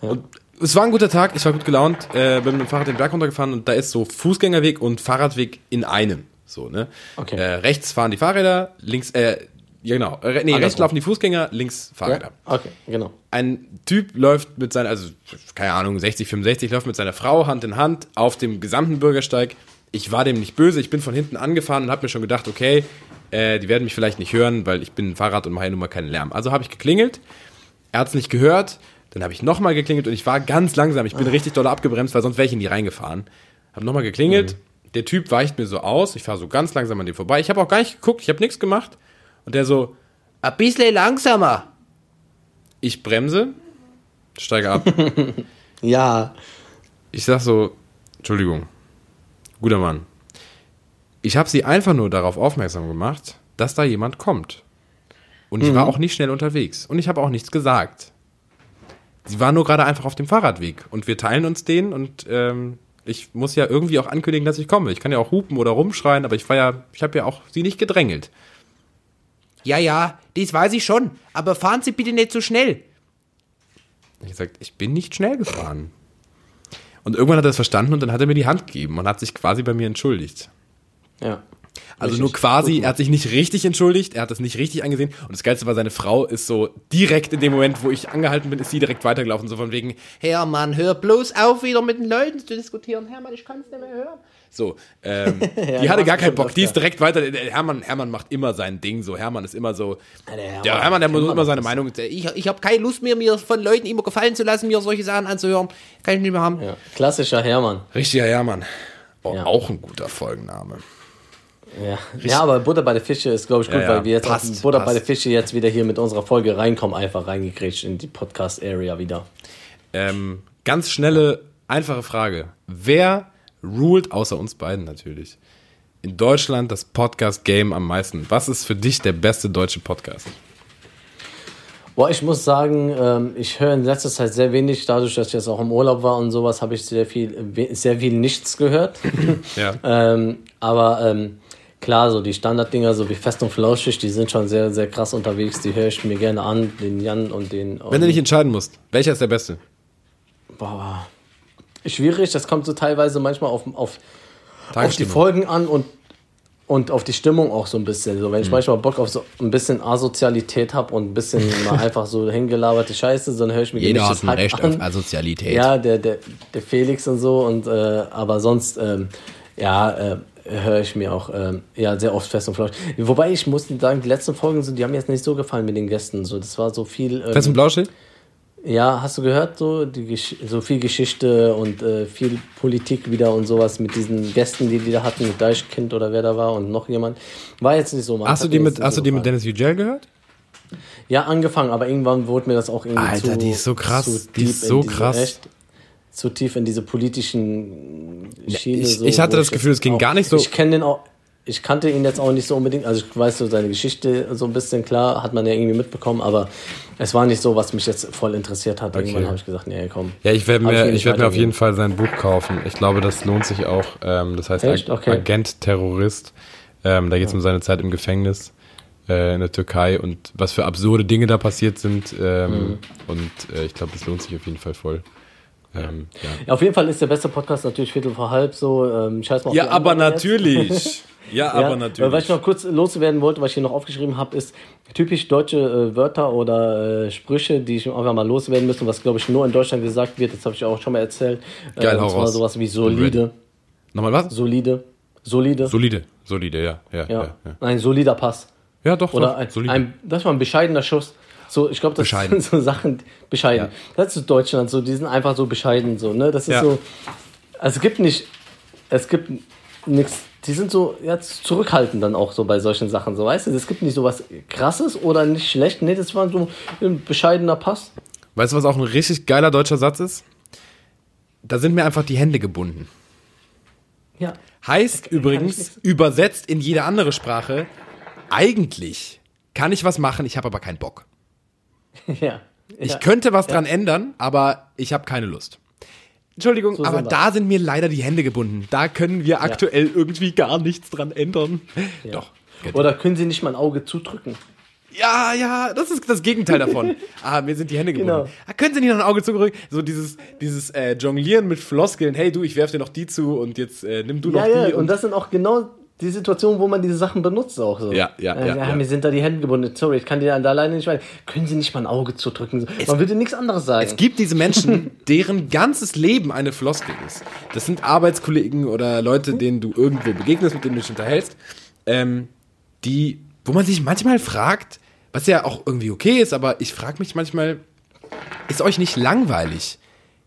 Und es war ein guter Tag, ich war gut gelaunt, äh, bin mit dem Fahrrad den Berg runtergefahren und da ist so Fußgängerweg und Fahrradweg in einem. So, ne? Okay. Äh, rechts fahren die Fahrräder, links, äh, ja genau, äh, nee, rechts laufen die Fußgänger, links Fahrräder. Ja? Okay, genau. Ein Typ läuft mit seiner, also keine Ahnung, 60, 65, läuft mit seiner Frau Hand in Hand auf dem gesamten Bürgersteig. Ich war dem nicht böse, ich bin von hinten angefahren und habe mir schon gedacht, okay, äh, die werden mich vielleicht nicht hören, weil ich bin ein Fahrrad und mache ja nun mal keinen Lärm. Also habe ich geklingelt, er hat es nicht gehört, dann habe ich nochmal geklingelt und ich war ganz langsam, ich bin richtig doll abgebremst, weil sonst wäre ich in die reingefahren. Habe nochmal geklingelt, der Typ weicht mir so aus, ich fahre so ganz langsam an dem vorbei, ich habe auch gar nicht geguckt, ich habe nichts gemacht und der so, Ein bisschen langsamer. ich bremse, steige ab, Ja, Ich sag so, Entschuldigung, guter Mann. Ich habe sie einfach nur darauf aufmerksam gemacht, dass da jemand kommt. Und ich war auch nicht schnell unterwegs. Und ich habe auch nichts gesagt. Sie war nur gerade einfach auf dem Fahrradweg. Und wir teilen uns den. Und ähm, ich muss ja irgendwie auch ankündigen, dass ich komme. Ich kann ja auch hupen oder rumschreien, aber ich war ja, ich habe ja auch sie nicht gedrängelt. Ja, ja, das weiß ich schon. Aber fahren Sie bitte nicht so schnell. Ich gesagt, ich bin nicht schnell gefahren. Und irgendwann hat er es verstanden und dann hat er mir die Hand gegeben und hat sich quasi bei mir entschuldigt. ja. Also Richtig. nur quasi, er hat sich nicht richtig entschuldigt, er hat das nicht richtig angesehen. Und das Geilste war, seine Frau ist so direkt in dem Moment, wo ich angehalten bin, ist sie direkt weitergelaufen. So von wegen, Hermann, hör bloß auf, wieder mit den Leuten zu diskutieren. Hermann, ich kann es nicht mehr hören. So. Ähm, die Ja, hatte machst gar keinen Bock. Die ist direkt weiter. Hermann, Hermann macht immer sein Ding. So, Hermann ist immer so. der Hermann der Hermann, der muss immer seine. Meinung. Ich, ich habe keine Lust mehr, mir von Leuten immer gefallen zu lassen, mir solche Sachen anzuhören. Kann ich nicht mehr haben. Ja. Klassischer Hermann. richtiger Hermann. Oh, Ja. Auch ein guter Folgenname. Ja. ja, aber Butter bei der Fische ist, glaube ich, gut, Ja, ja. weil wir jetzt Passt, Butter bei passt. der Fische jetzt wieder hier mit unserer Folge reinkommen, einfach reingekriegt in die Podcast-Area wieder. Ähm, ganz schnelle, einfache Frage. Wer ruled, außer uns beiden natürlich, in Deutschland das Podcast-Game am meisten? Was ist für dich der beste deutsche Podcast? Boah, ich muss sagen, ähm, ich höre in letzter Zeit sehr wenig, dadurch, dass ich jetzt auch im Urlaub war und sowas, habe ich sehr viel, sehr viel nichts gehört. Ja. ähm, aber ähm, klar, so die Standarddinger, so wie Fest und Flauschig, die sind schon sehr, sehr krass unterwegs. Die höre ich mir gerne an, den Jan und den. Wenn du nicht entscheiden musst, welcher ist der beste? Boah, schwierig, das kommt so teilweise manchmal auf, auf, auf die. Folgen an und, und auf die Stimmung auch so ein bisschen. So, wenn Mhm. ich manchmal Bock auf so ein bisschen Asozialität habe und ein bisschen mal einfach so hingelaberte Scheiße, dann höre ich mir gemisches Hack an. Asozialität. Ja, der, der, der Felix und so und äh, aber sonst ähm, ja äh, höre ich mir auch ähm, ja sehr oft fest und flauschig. Wobei ich muss sagen, die letzten Folgen sind, die haben mir jetzt nicht so gefallen mit den Gästen. So, das war so viel. Ähm, Fest und Blauschig? Ja, hast du gehört so die Gesch so viel Geschichte und äh, viel Politik wieder und sowas mit diesen Gästen, die die da hatten, mit Deichkind oder wer da war und noch jemand. War jetzt nicht so. Mann. Hast du die mit, hast so du die mit. Dennis Yücel gehört? Ja, angefangen, aber irgendwann wurde mir das auch irgendwie Alter, zu, die ist so krass, zu die ist so diese, krass. Echt, zu tief in diese politischen Schiene. ich- so, ich hatte das Gefühl, es ging auch, gar nicht so- Ich kenne den auch. Ich kannte ihn jetzt auch nicht so unbedingt, also ich weiß so seine Geschichte so ein bisschen klar, hat man ja irgendwie mitbekommen, aber es war nicht so, was mich jetzt voll interessiert hat. Irgendwann habe ich gesagt, nee, komm. Ja, ich werde mir, ich werd mir auf jeden. Fall sein Buch kaufen. Ich glaube, das lohnt sich auch. Ähm, das heißt? Ag Okay. Agent Terrorist. Ähm, da geht es um seine Zeit im Gefängnis äh, in der Türkei und was für absurde Dinge da passiert sind. Ähm, Mhm. Und äh, ich glaube, das lohnt sich auf jeden Fall voll. Ähm, ja. Ja, auf jeden Fall ist der beste Podcast natürlich Viertel vor halb so. Ähm, scheiß mal auf ja, aber natürlich. Ja, Ja, aber äh, Was natürlich. ich noch kurz loswerden wollte, was ich hier noch aufgeschrieben habe, ist typisch deutsche äh, Wörter oder äh, Sprüche, die ich einfach mal loswerden müssen, was glaube ich nur in Deutschland gesagt wird. Das habe ich auch schon mal erzählt. Geil, äh, und zwar sowas wie solide, Nochmal was? solide, solide. Solide. Solide, ja. Ja, ja. ja. ja. ja. Ein solider Pass. ja doch, Oder doch. ein, ein, das war ein bescheidener Schuss. So, ich glaube, das Bescheiden. sind so Sachen, bescheiden. Ja. Das ist Deutschland, so, die sind einfach so bescheiden, so, ne? Das ist Ja. so, also es gibt nicht, es gibt nichts, die sind so, ja, zurückhaltend dann auch so bei solchen Sachen, so, weißt du? Es gibt nicht so was krasses oder nicht schlecht, nee, das war so ein bescheidener Pass. Weißt du, was auch ein richtig geiler deutscher Satz ist? Da sind mir einfach die Hände gebunden. Ja. Heißt ich übrigens, übersetzt in jede andere Sprache, eigentlich kann ich was machen, ich habe aber keinen Bock. ja. Ich ja. könnte was dran ändern, aber ich habe keine Lust. Entschuldigung, So aber wir. da sind mir leider die Hände gebunden. Da können wir aktuell irgendwie gar nichts dran ändern. Doch. Oder können Sie nicht mal ein Auge zudrücken? Ja, ja, das ist das Gegenteil davon. Ah, mir sind die Hände gebunden. Genau. Ah, können Sie nicht noch ein Auge zurück? So dieses, dieses äh, Jonglieren mit Floskeln. Hey, du, ich werf dir noch die zu und jetzt äh, nimm du Ja, noch ja, die. und das sind auch genau die Situationen, wo man diese Sachen benutzt auch so. Ja, ja, Äh, ja, ja. Mir sind da die Hände gebunden. Sorry, ich kann dir da alleine nicht weiter. Können Sie nicht mal ein Auge zudrücken? Man würde nichts anderes sagen. Es gibt diese Menschen, deren ganzes Leben eine Floskel ist. Das sind Arbeitskollegen oder Leute, denen du irgendwo begegnest, mit denen du dich unterhältst, ähm, die, wo man sich manchmal fragt, was ja auch irgendwie okay ist, aber ich frage mich manchmal, ist euch nicht langweilig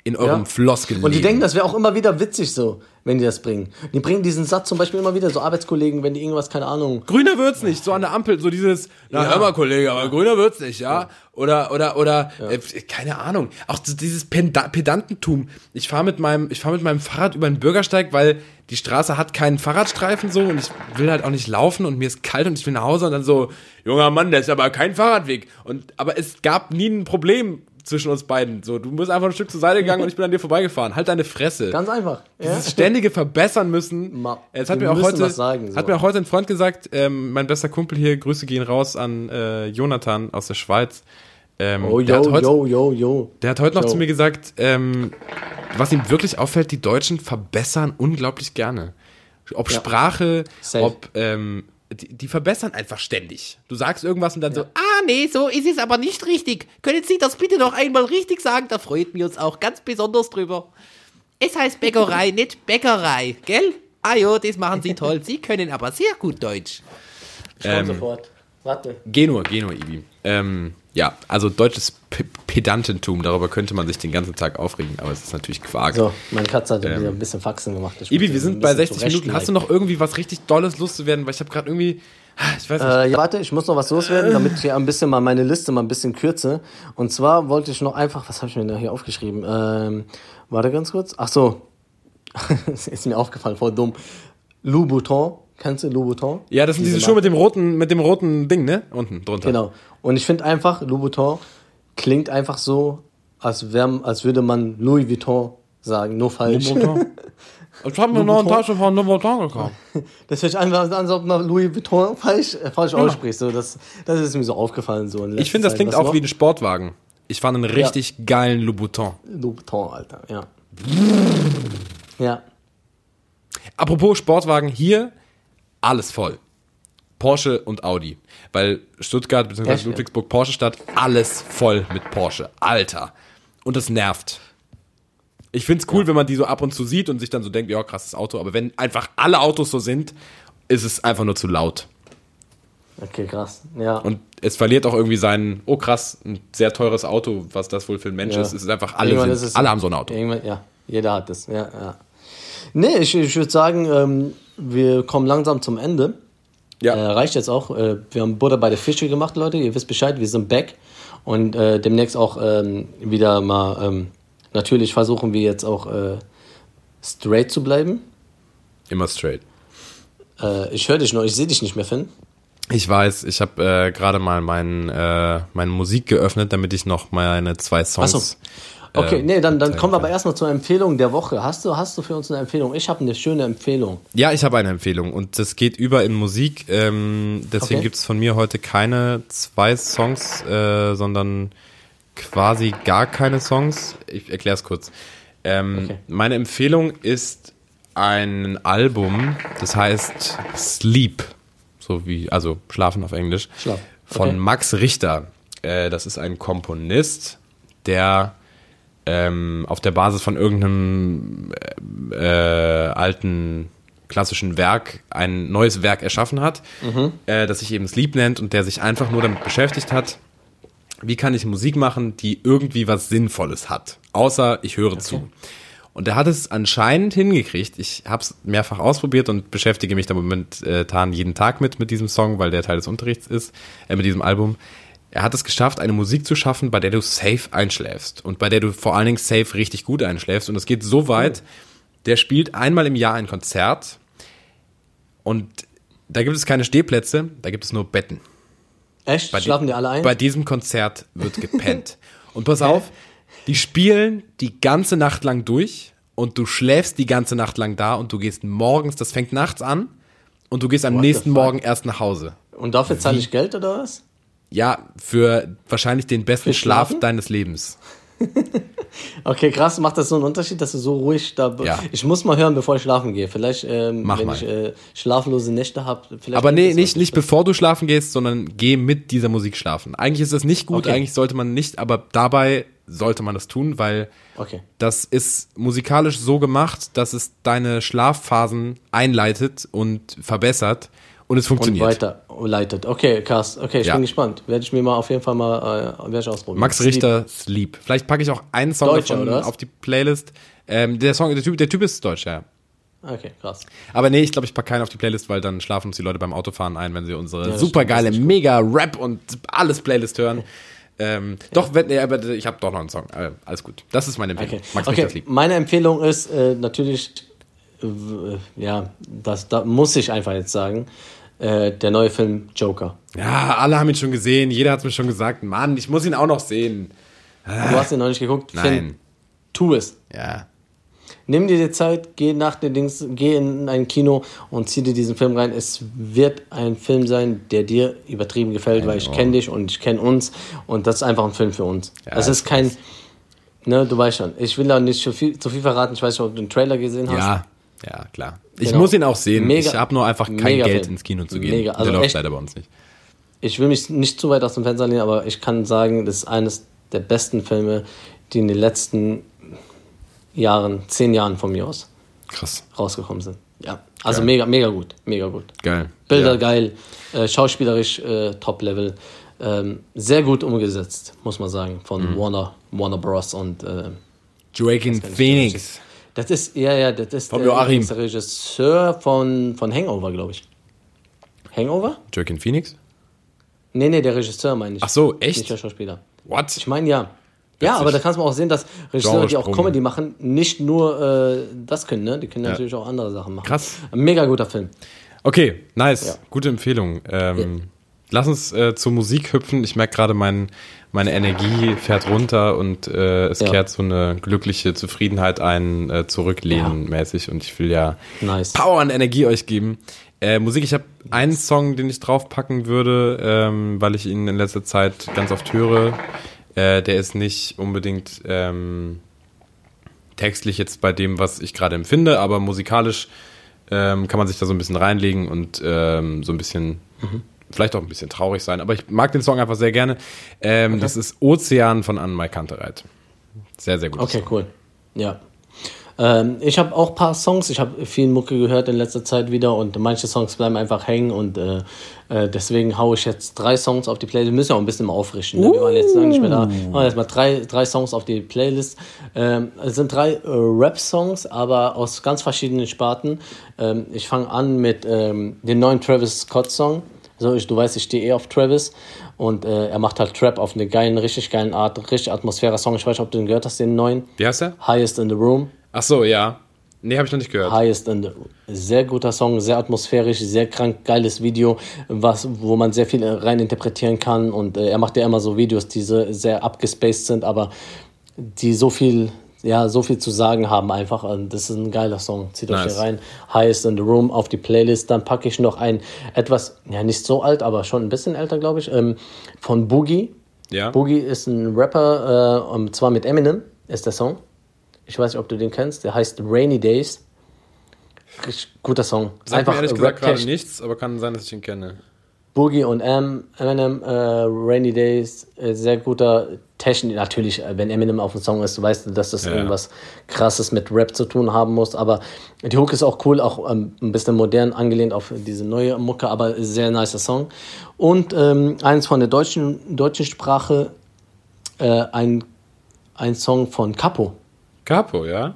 in eurem Ja. Floskel? Und die denken, das wäre auch immer wieder witzig so, wenn die das bringen. Die bringen diesen Satz zum Beispiel immer wieder, so Arbeitskollegen, wenn die irgendwas, keine Ahnung. Grüner wird's nicht, so an der Ampel, so dieses, na Ja. hör mal, Kollege, aber grüner wird's nicht, ja? Oder, oder, oder, äh, keine Ahnung. Auch so dieses Penda Pedantentum. Ich fahre mit meinem, ich fahre mit meinem Fahrrad über den Bürgersteig, weil die Straße hat keinen Fahrradstreifen so und ich will halt auch nicht laufen und mir ist kalt und ich will nach Hause und dann so, junger Mann, das ist aber kein Fahrradweg. Und, aber es gab nie ein Problem zwischen uns beiden. So, du bist einfach ein Stück zur Seite gegangen und ich bin an dir vorbeigefahren. Halt deine Fresse. Ganz einfach. Ja? Dieses ständige Verbessern müssen. Ma- Es hat mir auch heute, sagen, so. hat mir auch heute ein Freund gesagt, ähm, mein bester Kumpel hier, Grüße gehen raus an äh, Jonathan aus der Schweiz. Ähm, Oh, yo, heute, yo, yo, yo. der hat heute noch Yo. zu mir gesagt, ähm, was ihm wirklich auffällt, die Deutschen verbessern unglaublich gerne. Ob Sprache, Safe. ob ähm, die, die verbessern einfach ständig. Du sagst irgendwas und dann so, Ah, nee, so ist es aber nicht richtig. Können Sie das bitte noch einmal richtig sagen? Da freuen wir uns auch ganz besonders drüber. Es heißt Bäckerei, nicht Bäckerei, gell? Ah jo, das machen Sie toll. Sie können aber sehr gut Deutsch. Ich komm sofort. Warte. Geh nur, geh nur, Ibi. Ähm, ja, also deutsches P Pedantentum, darüber könnte man sich den ganzen Tag aufregen, aber es ist natürlich Quark. So, meine Katze hat wieder ein bisschen Faxen gemacht. Ibi, wir sind bei bisschen 60 Minuten. Hast du noch irgendwie was richtig Dolles loszuwerden? Weil ich habe gerade irgendwie, ich weiß nicht. Äh, ja, warte, ich muss noch was loswerden, damit ich hier ein bisschen mal meine Liste mal ein bisschen kürze. Und zwar wollte ich noch einfach, was habe ich mir da hier aufgeschrieben? Ähm, warte ganz kurz. Ach so, ist mir aufgefallen, voll dumm. Louboutin, kennst du Louboutin? ja, das sind diese Schuhe mit dem roten, mit dem roten Ding, ne? Unten drunter. Genau. Und ich finde einfach, Louboutin klingt einfach so, als, wär, als würde man Louis Vuitton sagen, nur falsch. Louboutin. Ich habe mir noch eine Tasche von Louboutin gekauft. Das hört sich einfach an, als ob man Louis Vuitton falsch, äh, falsch ausspricht. So, das, das ist mir so aufgefallen. So Ich finde, das Zeit. klingt Was auch noch? wie ein Sportwagen. Ich fand einen richtig geilen Louboutin. Louboutin, Alter, ja. Ja. Apropos Sportwagen, hier alles voll. Porsche und Audi. Weil Stuttgart bzw. Ja? Ludwigsburg, Porsche Stadt, alles voll mit Porsche. Alter. Und das nervt. Ich find's cool, wenn man die so ab und zu sieht und sich dann so denkt, ja, krasses Auto. Aber wenn einfach alle Autos so sind, ist es einfach nur zu laut. Okay, krass. Ja. Und es verliert auch irgendwie seinen, oh krass, ein sehr teures Auto, was das wohl für ein Mensch Ja. ist. Es ist einfach, alle, sind, ist es- alle haben so ein Auto. Irgendwann, ja, jeder hat das. Ja, ja. Nee, ich, ich würde sagen, ähm, wir kommen langsam zum Ende. Ja. Äh, reicht jetzt auch. Äh, wir haben Butter bei der Fische gemacht, Leute. Ihr wisst Bescheid, wir sind back. Und äh, demnächst auch ähm, wieder mal, ähm, natürlich versuchen wir jetzt auch äh, straight zu bleiben. Immer straight. Äh, ich höre dich noch, ich sehe dich nicht mehr, Finn. Ich weiß, ich habe äh, gerade mal mein, meine Musik geöffnet, damit ich noch meine zwei Songs. Ach so. Okay, nee, dann, dann kommen wir aber erstmal zur Empfehlung der Woche. Hast du, hast du für uns eine Empfehlung? Ich habe eine schöne Empfehlung. Ja, ich habe eine Empfehlung und das geht über in Musik. Ähm, deswegen Okay. gibt's von mir heute keine zwei Songs, äh, sondern quasi gar keine Songs. Ich erkläre es kurz. Ähm, Okay. Meine Empfehlung ist ein Album, das heißt Sleep, so wie also Schlafen auf Englisch, Schlaf. von Okay. Max Richter. Äh, das ist ein Komponist, der ähm, auf der Basis von irgendeinem äh, alten klassischen Werk ein neues Werk erschaffen hat, äh, das sich eben Sleep nennt und der sich einfach nur damit beschäftigt hat, wie kann ich Musik machen, die irgendwie was Sinnvolles hat, außer ich höre zu. Und er hat es anscheinend hingekriegt. Ich habe es mehrfach ausprobiert und beschäftige mich da momentan jeden Tag mit, mit diesem Song, weil der Teil des Unterrichts ist, äh, mit diesem Album. Er hat es geschafft, eine Musik zu schaffen, bei der du safe einschläfst und bei der du vor allen Dingen safe richtig gut einschläfst. Und es geht so weit, der spielt einmal im Jahr ein Konzert und da gibt es keine Stehplätze, da gibt es nur Betten. Echt? Bei Schlafen die- alle ein? Bei diesem Konzert wird gepennt. Und pass auf, die spielen die ganze Nacht lang durch und du schläfst die ganze Nacht lang da und du gehst morgens, das fängt nachts an und du gehst am What nächsten? Morgen erst nach Hause. Und dafür zahle ich Geld oder was? Ja, für wahrscheinlich den besten Schlaf deines Lebens. Okay, krass. Macht das so einen Unterschied, dass du so ruhig da Ja. Ich muss mal hören, bevor ich schlafen gehe. Vielleicht, ähm, Mach wenn mal. ich äh, schlaflose Nächte habe. Aber nee, nicht, nicht bevor du schlafen gehst, sondern geh mit dieser Musik schlafen. Eigentlich ist das nicht gut, Okay. eigentlich sollte man nicht, aber dabei sollte man das tun, weil Okay. das ist musikalisch so gemacht, dass es deine Schlafphasen einleitet und verbessert und es Und funktioniert. weiterleitet. Okay, krass. Okay, ich Ja. bin gespannt. Werde ich mir mal auf jeden Fall mal äh, werde ich ausprobieren. Max Sleep. Richter Sleep. Vielleicht packe ich auch einen Song Deutscher, davon auf die Playlist. Ähm, der Song, der Typ, der Typ ist deutsch, ja. Okay, krass. Aber nee, ich glaube, ich packe keinen auf die Playlist, weil dann schlafen uns die Leute beim Autofahren ein, wenn sie unsere das supergeile, stimmt, das ist mega Rap und alles Playlist hören. Ähm, Doch, wenn, nee, aber ich habe doch noch einen Song. Äh, alles gut. Das ist meine Empfehlung. Okay, Max Richter okay. Sleep. meine Empfehlung ist äh, natürlich, äh, ja, das da muss ich einfach jetzt sagen, äh, der neue Film Joker. Ja, alle haben ihn schon gesehen. Jeder hat es mir schon gesagt. Mann, ich muss ihn auch noch sehen. Du hast ihn noch nicht geguckt? Nein. Finn, tu es. Ja. Nimm dir die Zeit, geh nach den Dings, geh in ein Kino und zieh dir diesen Film rein. Es wird ein Film sein, der dir übertrieben gefällt, weil ich kenne dich und ich kenne uns und das ist einfach ein Film für uns. Ja, es ist kein, ne, du weißt schon. Ich will da nicht zu viel, zu viel verraten. Ich weiß nicht, ob du den Trailer gesehen hast. Ja, ja, klar. Ich Genau. muss ihn auch sehen. Mega- ich habe nur einfach kein Geld Film. ins Kino zu gehen. Mega, also Der läuft leider bei uns nicht. Ich will mich nicht zu weit aus dem Fenster lehnen, aber ich kann sagen, das ist eines der besten Filme, die in den letzten Jahren, zehn Jahren von mir aus, Krass. rausgekommen sind. Ja, also Geil. mega, mega gut, mega gut. Geil. Bilder ja. geil, äh, schauspielerisch äh, Top-Level. Ähm, sehr gut umgesetzt, muss man sagen, von Mhm. Warner, Warner Bros. und äh, Joaquin Phoenix. Das ist, ja, ja, das ist Von der, Joachim. der Regisseur von, von Hangover, glaube ich. Hangover? Joaquin Phoenix? Nee, nee, der Regisseur meine ich. Ach so, echt? Nicht der Schauspieler. What? Ich meine ja. Ja, Witzig. aber da kannst du auch sehen, dass Regisseure, die auch. Comedy machen, nicht nur äh, das können, ne? Die können Ja. natürlich auch andere Sachen machen. Krass. Mega guter Film. Okay, nice. Ja. Gute Empfehlung. Ähm, Lass uns äh, zur Musik hüpfen. Ich merke gerade, mein, meine Energie fährt runter und äh, es Ja. kehrt so eine glückliche Zufriedenheit ein, äh, zurücklehnen mäßig. Und ich will ja Nice. Power und Energie euch geben. Äh, Musik, ich habe einen Song, den ich draufpacken würde, ähm, weil ich ihn in letzter Zeit ganz oft höre. Äh, der ist nicht unbedingt ähm, textlich jetzt bei dem, was ich gerade empfinde, aber musikalisch ähm, kann man sich da so ein bisschen reinlegen und ähm, so ein bisschen, vielleicht auch ein bisschen traurig sein. Aber ich mag den Song einfach sehr gerne. Ähm, Das ist Ozean von Anne Kantereit. Sehr, sehr gut. Okay, cool. Ja. Ähm, ich habe auch ein paar Songs, ich habe viel Mucke gehört in letzter Zeit wieder und manche Songs bleiben einfach hängen und äh, äh, deswegen haue ich jetzt drei Songs auf die Playlist. Wir müssen ja auch ein bisschen mal auffrischen. Ne? Wir waren jetzt lange nicht mehr da. Machen jetzt mal drei, drei Songs auf die Playlist. Ähm, es sind drei äh, Rap-Songs, aber aus ganz verschiedenen Sparten. Ähm, ich fange an mit ähm, dem neuen Travis Scott-Song. So, ich, du weißt, ich stehe eh auf Travis und äh, er macht halt Trap auf eine geilen, richtig geilen Art, richtig atmosphäre Song. Ich weiß nicht, ob du den gehört hast, den neuen. Wie heißt der? Highest in the Room. Ach so, ja. Nee, habe ich noch nicht gehört. Highest in the Sehr guter Song, sehr atmosphärisch, sehr krank, geiles Video, was, wo man sehr viel rein interpretieren kann. Und äh, er macht ja immer so Videos, die so, sehr abgespaced sind, aber die so viel, ja, so viel zu sagen haben einfach. Das ist ein geiler Song. Zieht euch Nice. hier rein. Highest in the Room auf die Playlist. Dann packe ich noch ein etwas, ja, nicht so alt, aber schon ein bisschen älter, glaube ich, ähm, von Boogie. Ja. Boogie ist ein Rapper, äh, und zwar mit Eminem ist der Song. Ich weiß nicht, ob du den kennst. Der heißt Rainy Days. Richtig guter Song. Sagt mir ehrlich gesagt gerade nichts, aber kann sein, dass ich ihn kenne. Boogie und M, Eminem, äh, Rainy Days, äh, sehr guter Technik. Natürlich, äh, wenn Eminem auf dem Song ist, weißt du, dass das Ja. irgendwas Krasses mit Rap zu tun haben muss. Aber die Hook ist auch cool, auch ähm, ein bisschen modern angelehnt auf diese neue Mucke, aber sehr nicer Song. Und ähm, eins von der deutschen, deutschen Sprache, äh, ein, ein Song von Capo. Capo, ja?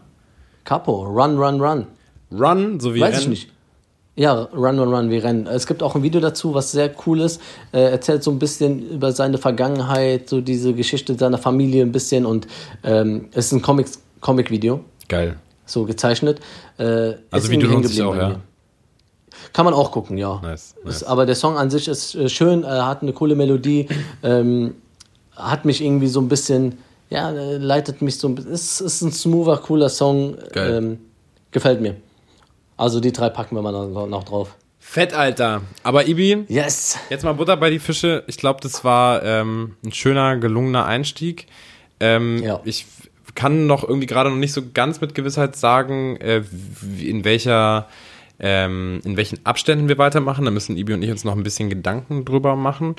Capo, Run, Run, Run. Run, so wie Weiß Rennen. ich nicht. Ja, Run, Run, Run, wie Rennen. Es gibt auch ein Video dazu, was sehr cool ist. Er erzählt so ein bisschen über seine Vergangenheit, so diese Geschichte seiner Familie ein bisschen und ähm, es ist ein Comics, Comic-Video, Geil. so gezeichnet. Äh, Also ist Video lohnt sich auch, ja? Kann man auch gucken, ja. Nice, Ist, nice. aber der Song an sich ist äh, schön, äh, hat eine coole Melodie, ähm, hat mich irgendwie so ein bisschen, ja, leitet mich so ein bisschen. Es ist ein smoother, cooler Song. Geil. Ähm, gefällt mir. Also die drei packen wir mal noch, noch drauf. Fett, Alter. Aber Ibi, Yes! jetzt mal Butter bei die Fische. Ich glaube, das war ähm, ein schöner, gelungener Einstieg. Ähm, Ja. Ich kann noch irgendwie gerade noch nicht so ganz mit Gewissheit sagen, äh, in welcher ähm, in welchen Abständen wir weitermachen. Da müssen Ibi und ich uns noch ein bisschen Gedanken drüber machen.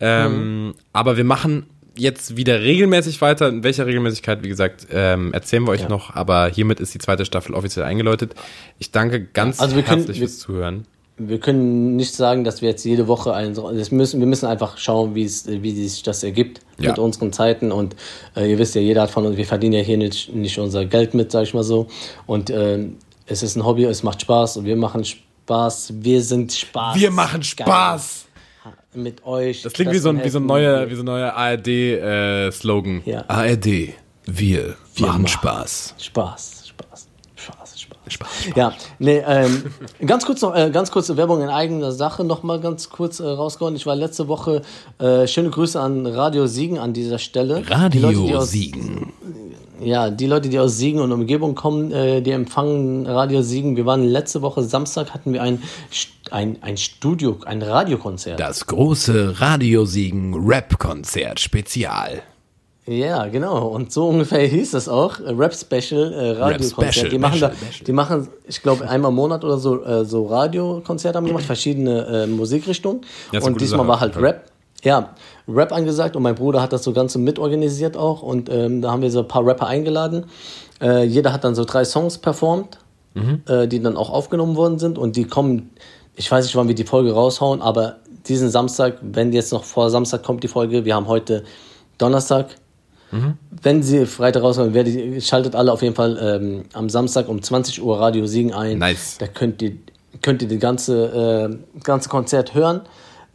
Ähm, Aber wir machen jetzt wieder regelmäßig weiter. In welcher Regelmäßigkeit, wie gesagt, ähm, erzählen wir euch Ja. noch. Aber hiermit ist die zweite Staffel offiziell eingeläutet. Ich danke ganz Also wir können- herzlich wir- fürs Zuhören. Wir können nicht sagen, dass wir jetzt jede Woche einen. Das müssen, wir müssen einfach schauen, wie, es, wie sich das ergibt Ja. mit unseren Zeiten. Und äh, ihr wisst ja, jeder hat von uns, wir verdienen ja hier nicht, nicht unser Geld mit, sag ich mal so. Und ähm, es ist ein Hobby, es macht Spaß und wir machen Spaß. Wir sind Spaß. Wir machen Spaß. Geil. Mit euch. Das klingt wie so ein, wie so ein neuer, wie so ein neuer ARD-Slogan. Ja. ARD, wir, Wir machen machen Spaß. Spaß, Spaß, Spaß, Spaß. Ja, nee, ähm, ganz kurz noch, äh, ganz kurze Werbung in eigener Sache noch mal ganz kurz äh, rausgehauen. Ich war letzte Woche, äh, schöne Grüße an Radio Siegen an dieser Stelle. Die Leute, die aus, Siegen. Ja, die Leute, die aus Siegen und Umgebung kommen, äh, die empfangen Radio Siegen. Wir waren letzte Woche Samstag hatten wir ein, ein, ein Studio, ein Radiokonzert. Das große Radio Siegen Rap-Konzert Spezial. Ja, genau. Und so ungefähr hieß es auch. äh, Rap Special, äh, Radiokonzert. Die machen da, die machen, ich glaube, einmal im Monat oder so, äh, so Radiokonzerte haben gemacht, verschiedene äh, Musikrichtungen. Und diesmal Sache. war halt Rap. Ja, Rap angesagt und mein Bruder hat das so Ganze mitorganisiert auch und ähm, da haben wir so ein paar Rapper eingeladen. Äh, jeder hat dann so drei Songs performt, Mhm. äh, die dann auch aufgenommen worden sind und die kommen, ich weiß nicht, wann wir die Folge raushauen, aber diesen Samstag, wenn jetzt noch vor Samstag kommt die Folge, wir haben heute Donnerstag, wenn sie Freitag rauskommen, werdet ihr, schaltet alle auf jeden Fall ähm, am Samstag um 20 Uhr Radio Siegen ein. Nice. Da könnt ihr, könnt ihr das ganze, äh, ganze Konzert hören.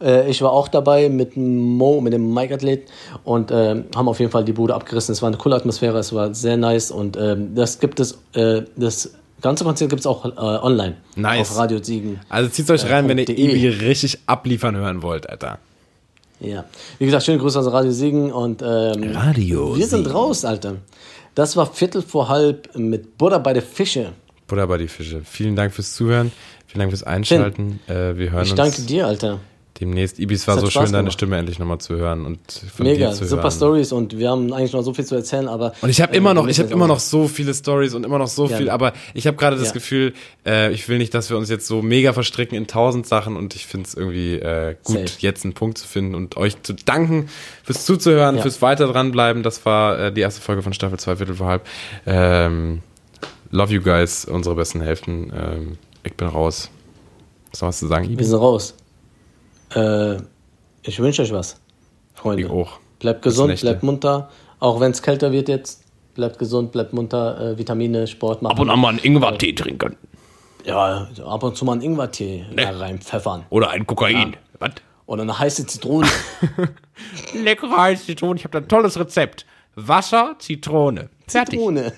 Äh, ich war auch dabei mit Mo, mit dem Mike-Athlet und äh, haben auf jeden Fall die Bude abgerissen. Es war eine coole Atmosphäre, es war sehr nice und ähm, das gibt es, äh, das ganze Konzert gibt es auch äh, online Nice. auf Radio Siegen. Also zieht euch rein, wenn ihr .de. Ibi richtig abliefern hören wollt, Alter. Ja. Wie gesagt, schöne Grüße aus Radio Siegen und ähm, Radio wir sind Siegen. raus, Alter. Das war Viertel vor halb mit Butter bei der Fische. Butter bei die Fische. Vielen Dank fürs Zuhören. Vielen Dank fürs Einschalten. Äh, wir hören Ich uns danke dir, Alter. Demnächst. Ibis war so Spaß schön, deine gemacht. Stimme endlich nochmal zu hören und von Mega, dir zu super hören. Stories und wir haben eigentlich noch so viel zu erzählen, aber Und ich habe äh, immer wir noch, ich habe immer noch so viele Stories und immer noch so Ja. viel, aber ich habe gerade das Ja. Gefühl, äh, ich will nicht, dass wir uns jetzt so mega verstricken in tausend Sachen und ich finde es irgendwie äh, gut, Safe. jetzt einen Punkt zu finden und euch zu danken fürs Zuzuhören, Ja. fürs weiter dranbleiben. Das war äh, die erste Folge von Staffel 2 Viertel vor halb. Ähm, love you guys, unsere besten Hälften. Ähm, ich bin raus. Was noch was zu sagen, Wir Ibi? sind raus. Äh, ich wünsche euch was, Freunde. Ich auch. Bleibt gesund, bleibt munter, auch wenn es kälter wird jetzt. Bleibt gesund, bleibt munter, äh, Vitamine, Sport machen. Ab und an mal einen Ingwertee trinken. Ja, ab und zu mal einen Ingwertee da reinpfeffern. Oder ein Kokain. Was? Oder eine heiße Zitrone. Leckere heiße Zitrone. Ich habe da ein tolles Rezept. Wasser, Zitrone. Fertig. Zitrone.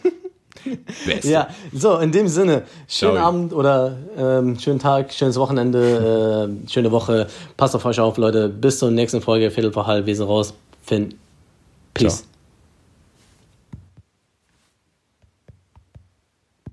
Beste. Ja, so, in dem Sinne, schönen Ciao. Abend oder ähm, schönen Tag, schönes Wochenende, äh, schöne Woche. Passt auf euch auf, Leute. Bis zur nächsten Folge, Viertel vor halb, wir sind raus. Finn, Peace. Ciao.